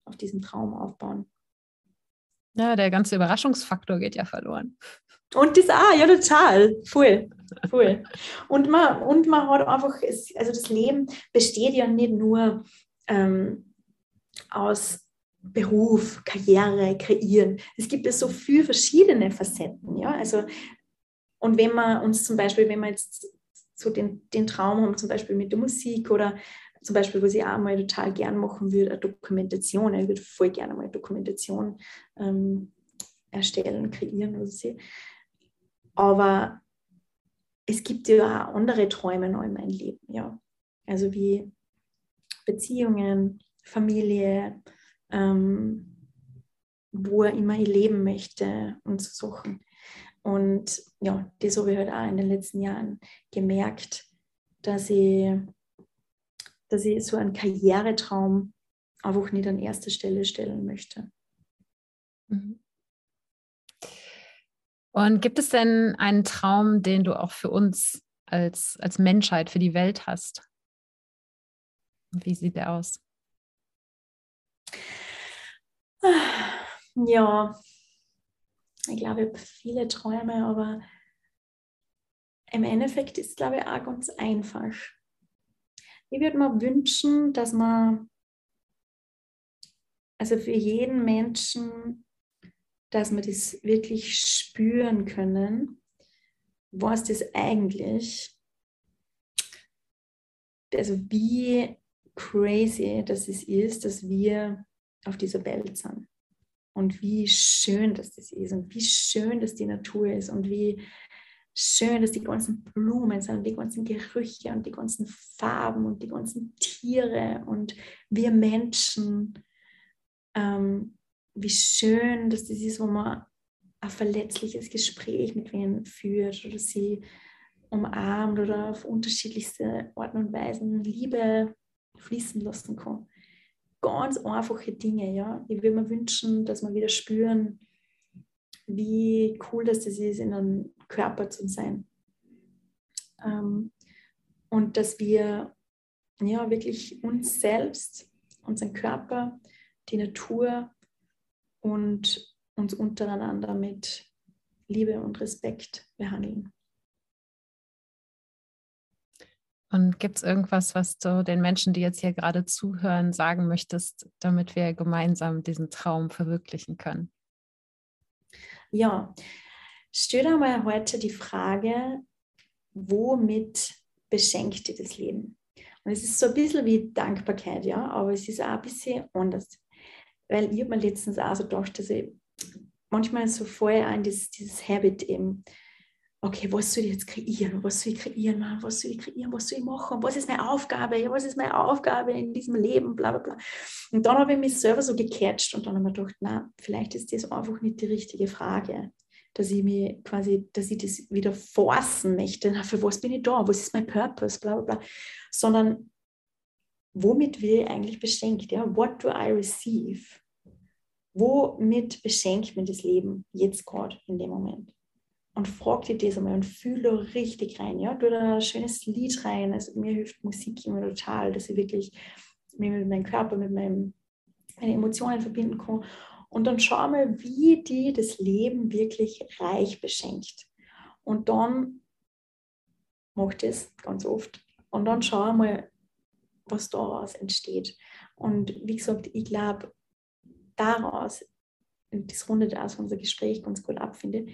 auf diesem Traum aufbauen. Ja, der ganze Überraschungsfaktor geht ja verloren. Und das auch, ja, total. Voll. Voll. Und man, und man hat einfach, also das Leben besteht ja nicht nur ähm, aus Beruf, Karriere kreieren. Es gibt ja so viele verschiedene Facetten. Ja? Also, und wenn man uns zum Beispiel, wenn wir jetzt so den, den Traum haben, zum Beispiel mit der Musik oder zum Beispiel, was ich auch mal total gern machen würde, eine Dokumentation. Ich würde voll gerne mal eine Dokumentation ähm, erstellen, kreieren oder so. Aber es gibt ja auch andere Träume noch in meinem Leben, ja. Also wie Beziehungen, Familie, ähm, wo er immer leben möchte und so Sachen. Und ja, das habe ich halt auch in den letzten Jahren gemerkt, dass ich, dass ich so einen Karrieretraum einfach nicht an erster Stelle stellen möchte. Mhm. Und gibt es denn einen Traum, den du auch für uns als, als Menschheit, für die Welt hast? Wie sieht der aus? Ja, ich glaube, ich habe viele Träume, aber im Endeffekt ist es, glaube ich, auch ganz einfach. Ich würde mir wünschen, dass man, also für jeden Menschen, dass wir das wirklich spüren können, was das eigentlich, also wie crazy das ist, dass wir auf dieser Welt sind. Und wie schön, dass das ist und wie schön, dass die Natur ist und wie schön, dass die ganzen Blumen sind die ganzen Gerüche und die ganzen Farben und die ganzen Tiere und wir Menschen. Ähm, wie schön, dass das ist, wo man ein verletzliches Gespräch mit wem führt oder sie umarmt oder auf unterschiedlichste Arten und Weisen Liebe fließen lassen kann ganz einfache Dinge. Ja? Ich würde mir wünschen, dass wir wieder spüren, wie cool das ist, in einem Körper zu sein. Ähm, und dass wir ja wirklich uns selbst, unseren Körper, die Natur und uns untereinander mit Liebe und Respekt behandeln. Und gibt es irgendwas, was du den Menschen, die jetzt hier gerade zuhören, sagen möchtest, damit wir gemeinsam diesen Traum verwirklichen können? Ja, stell dir mal heute die Frage, womit beschenkt dir das Leben? Und es ist so ein bisschen wie Dankbarkeit, ja, aber es ist auch ein bisschen anders. Weil ich habe mir letztens auch so gedacht, dass ich manchmal so vorher ein dieses, dieses Habit eben, okay, was soll ich jetzt kreieren? Was soll ich kreieren? Was soll ich kreieren? Was soll ich machen? Was ist meine Aufgabe? Was ist meine Aufgabe in diesem Leben? Bla, bla, bla. Und dann habe ich mich selber so gecatcht und dann habe ich mir gedacht, na, vielleicht ist das einfach nicht die richtige Frage, dass ich mir quasi, dass ich das wieder forcen möchte. Na, für was bin ich da? Was ist mein Purpose? Bla, bla, bla. Sondern, womit will ich eigentlich beschenkt? Ja? What do I receive? Womit beschenkt mir das Leben jetzt gerade in dem Moment? Und frag dich das einmal und fühle richtig rein. Ja? Du da ein schönes Lied rein. Also mir hilft Musik immer total, dass ich wirklich mich mit meinem Körper, mit meinem, meinen Emotionen verbinden kann. Und dann schau mal, wie die das Leben wirklich reich beschenkt. Und dann macht es ganz oft. Und dann schau mal, was daraus entsteht. Und wie gesagt, ich glaube, daraus, und das rundet aus unser Gespräch ganz gut ab, finde,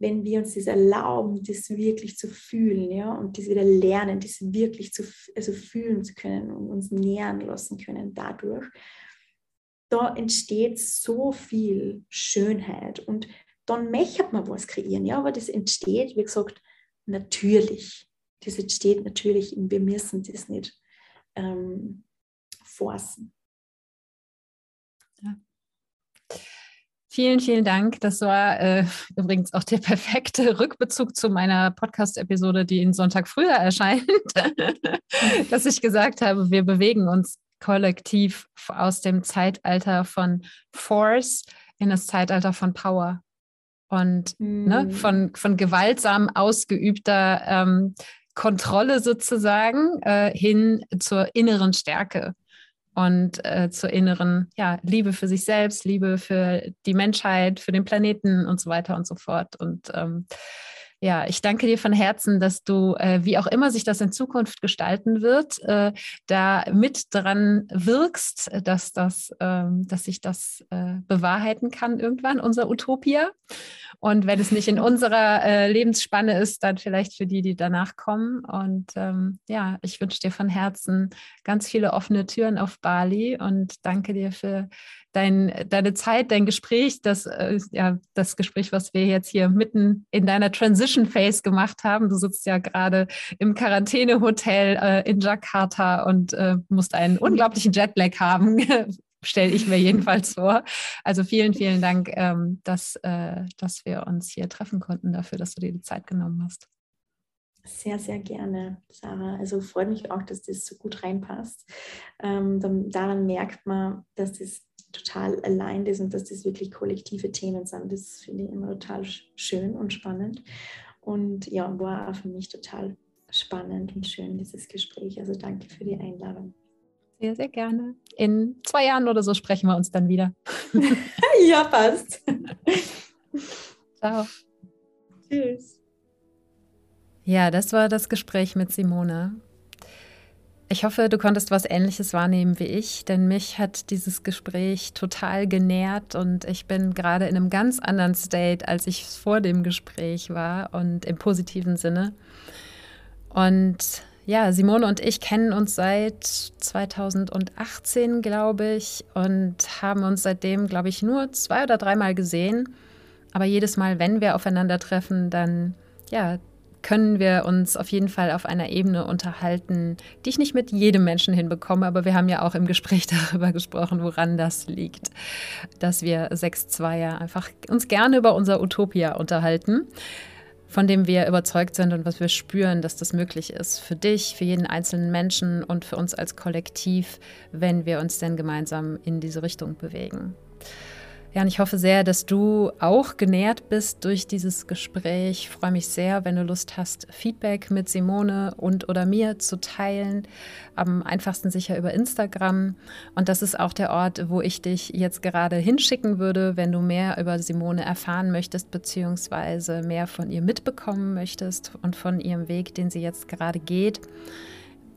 wenn wir uns das erlauben, das wirklich zu fühlen, ja, und das wieder lernen, das wirklich zu also fühlen zu können und uns nähern lassen können dadurch, da entsteht so viel Schönheit und dann möchte man was kreieren, ja, aber das entsteht, wie gesagt, natürlich. Das entsteht natürlich wir müssen das nicht ähm, forcen. Ja. Vielen, vielen Dank. Das war äh, übrigens auch der perfekte Rückbezug zu meiner Podcast-Episode, die in Sonntag früher erscheint, dass ich gesagt habe, wir bewegen uns kollektiv aus dem Zeitalter von Force in das Zeitalter von Power und mm. ne, mhm. von, von gewaltsam ausgeübter ähm, Kontrolle sozusagen äh, hin zur inneren Stärke und äh, zur inneren ja, Liebe für sich selbst, Liebe für die Menschheit, für den Planeten und so weiter und so fort. Und ähm, ja, ich danke dir von Herzen, dass du, äh, wie auch immer sich das in Zukunft gestalten wird, äh, da mit dran wirkst, dass, das, äh, dass sich das äh, bewahrheiten kann irgendwann, unser Utopia. Und wenn es nicht in unserer äh, Lebensspanne ist, dann vielleicht für die, die danach kommen. Und ähm, ja, ich wünsche dir von Herzen ganz viele offene Türen auf Bali und danke dir für dein, deine Zeit, dein Gespräch, das, äh, ja, das Gespräch, was wir jetzt hier mitten in deiner Transition Phase gemacht haben. Du sitzt ja gerade im Quarantänehotel äh, in Jakarta und äh, musst einen unglaublichen Jetlag haben. stelle ich mir jedenfalls vor. Also vielen, vielen Dank, ähm, dass, äh, dass wir uns hier treffen konnten, dafür, dass du dir die Zeit genommen hast. Sehr, sehr gerne, Sarah. Also freut mich auch, dass das so gut reinpasst. Ähm, daran merkt man, dass das total allein ist und dass das wirklich kollektive Themen sind. Das finde ich immer total schön und spannend. Und ja, war auch für mich total spannend und schön, dieses Gespräch. Also danke für die Einladung. Sehr, sehr gerne. In zwei Jahren oder so sprechen wir uns dann wieder. ja, passt. Ciao. Tschüss. Ja, das war das Gespräch mit Simone. Ich hoffe, du konntest was Ähnliches wahrnehmen wie ich, denn mich hat dieses Gespräch total genährt und ich bin gerade in einem ganz anderen State, als ich vor dem Gespräch war und im positiven Sinne. Und ja, Simone und ich kennen uns seit 2018, glaube ich, und haben uns seitdem, glaube ich, nur zwei oder dreimal gesehen. Aber jedes Mal, wenn wir aufeinandertreffen, dann ja, können wir uns auf jeden Fall auf einer Ebene unterhalten, die ich nicht mit jedem Menschen hinbekomme. Aber wir haben ja auch im Gespräch darüber gesprochen, woran das liegt, dass wir sechs Zweier einfach uns gerne über unser Utopia unterhalten, von dem wir überzeugt sind und was wir spüren, dass das möglich ist für dich, für jeden einzelnen Menschen und für uns als Kollektiv, wenn wir uns denn gemeinsam in diese Richtung bewegen. Ja, und ich hoffe sehr, dass du auch genährt bist durch dieses Gespräch. Ich freue mich sehr, wenn du Lust hast, Feedback mit Simone und oder mir zu teilen. Am einfachsten sicher über Instagram. Und das ist auch der Ort, wo ich dich jetzt gerade hinschicken würde, wenn du mehr über Simone erfahren möchtest, beziehungsweise mehr von ihr mitbekommen möchtest und von ihrem Weg, den sie jetzt gerade geht.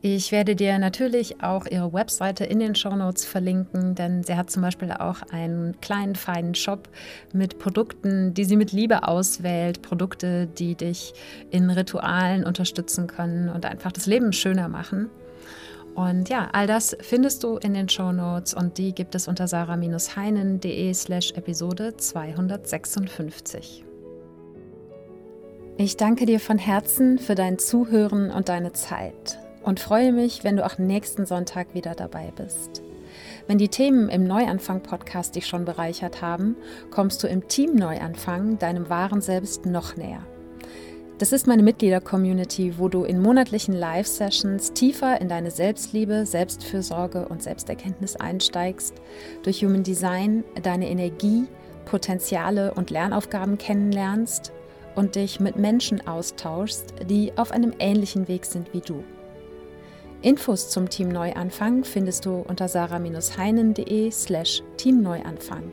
Ich werde dir natürlich auch ihre Webseite in den Shownotes verlinken, denn sie hat zum Beispiel auch einen kleinen, feinen Shop mit Produkten, die sie mit Liebe auswählt. Produkte, die dich in Ritualen unterstützen können und einfach das Leben schöner machen. Und ja, all das findest du in den Shownotes und die gibt es unter sarah-heinen.de slash Episode 256. Ich danke dir von Herzen für dein Zuhören und deine Zeit und freue mich, wenn du auch nächsten Sonntag wieder dabei bist. Wenn die Themen im Neuanfang-Podcast dich schon bereichert haben, kommst du im Team Neuanfang deinem wahren Selbst noch näher. Das ist meine Mitglieder-Community, wo du in monatlichen Live-Sessions tiefer in deine Selbstliebe, Selbstfürsorge und Selbsterkenntnis einsteigst, durch Human Design deine Energie, Potenziale und Lernaufgaben kennenlernst und dich mit Menschen austauschst, die auf einem ähnlichen Weg sind wie du. Infos zum Team Neuanfang findest du unter sarah-heinen.de slash teamneuanfang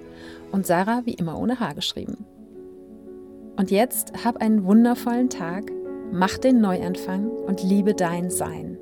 und Sarah wie immer ohne H geschrieben. Und jetzt hab einen wundervollen Tag, mach den Neuanfang und liebe dein Sein.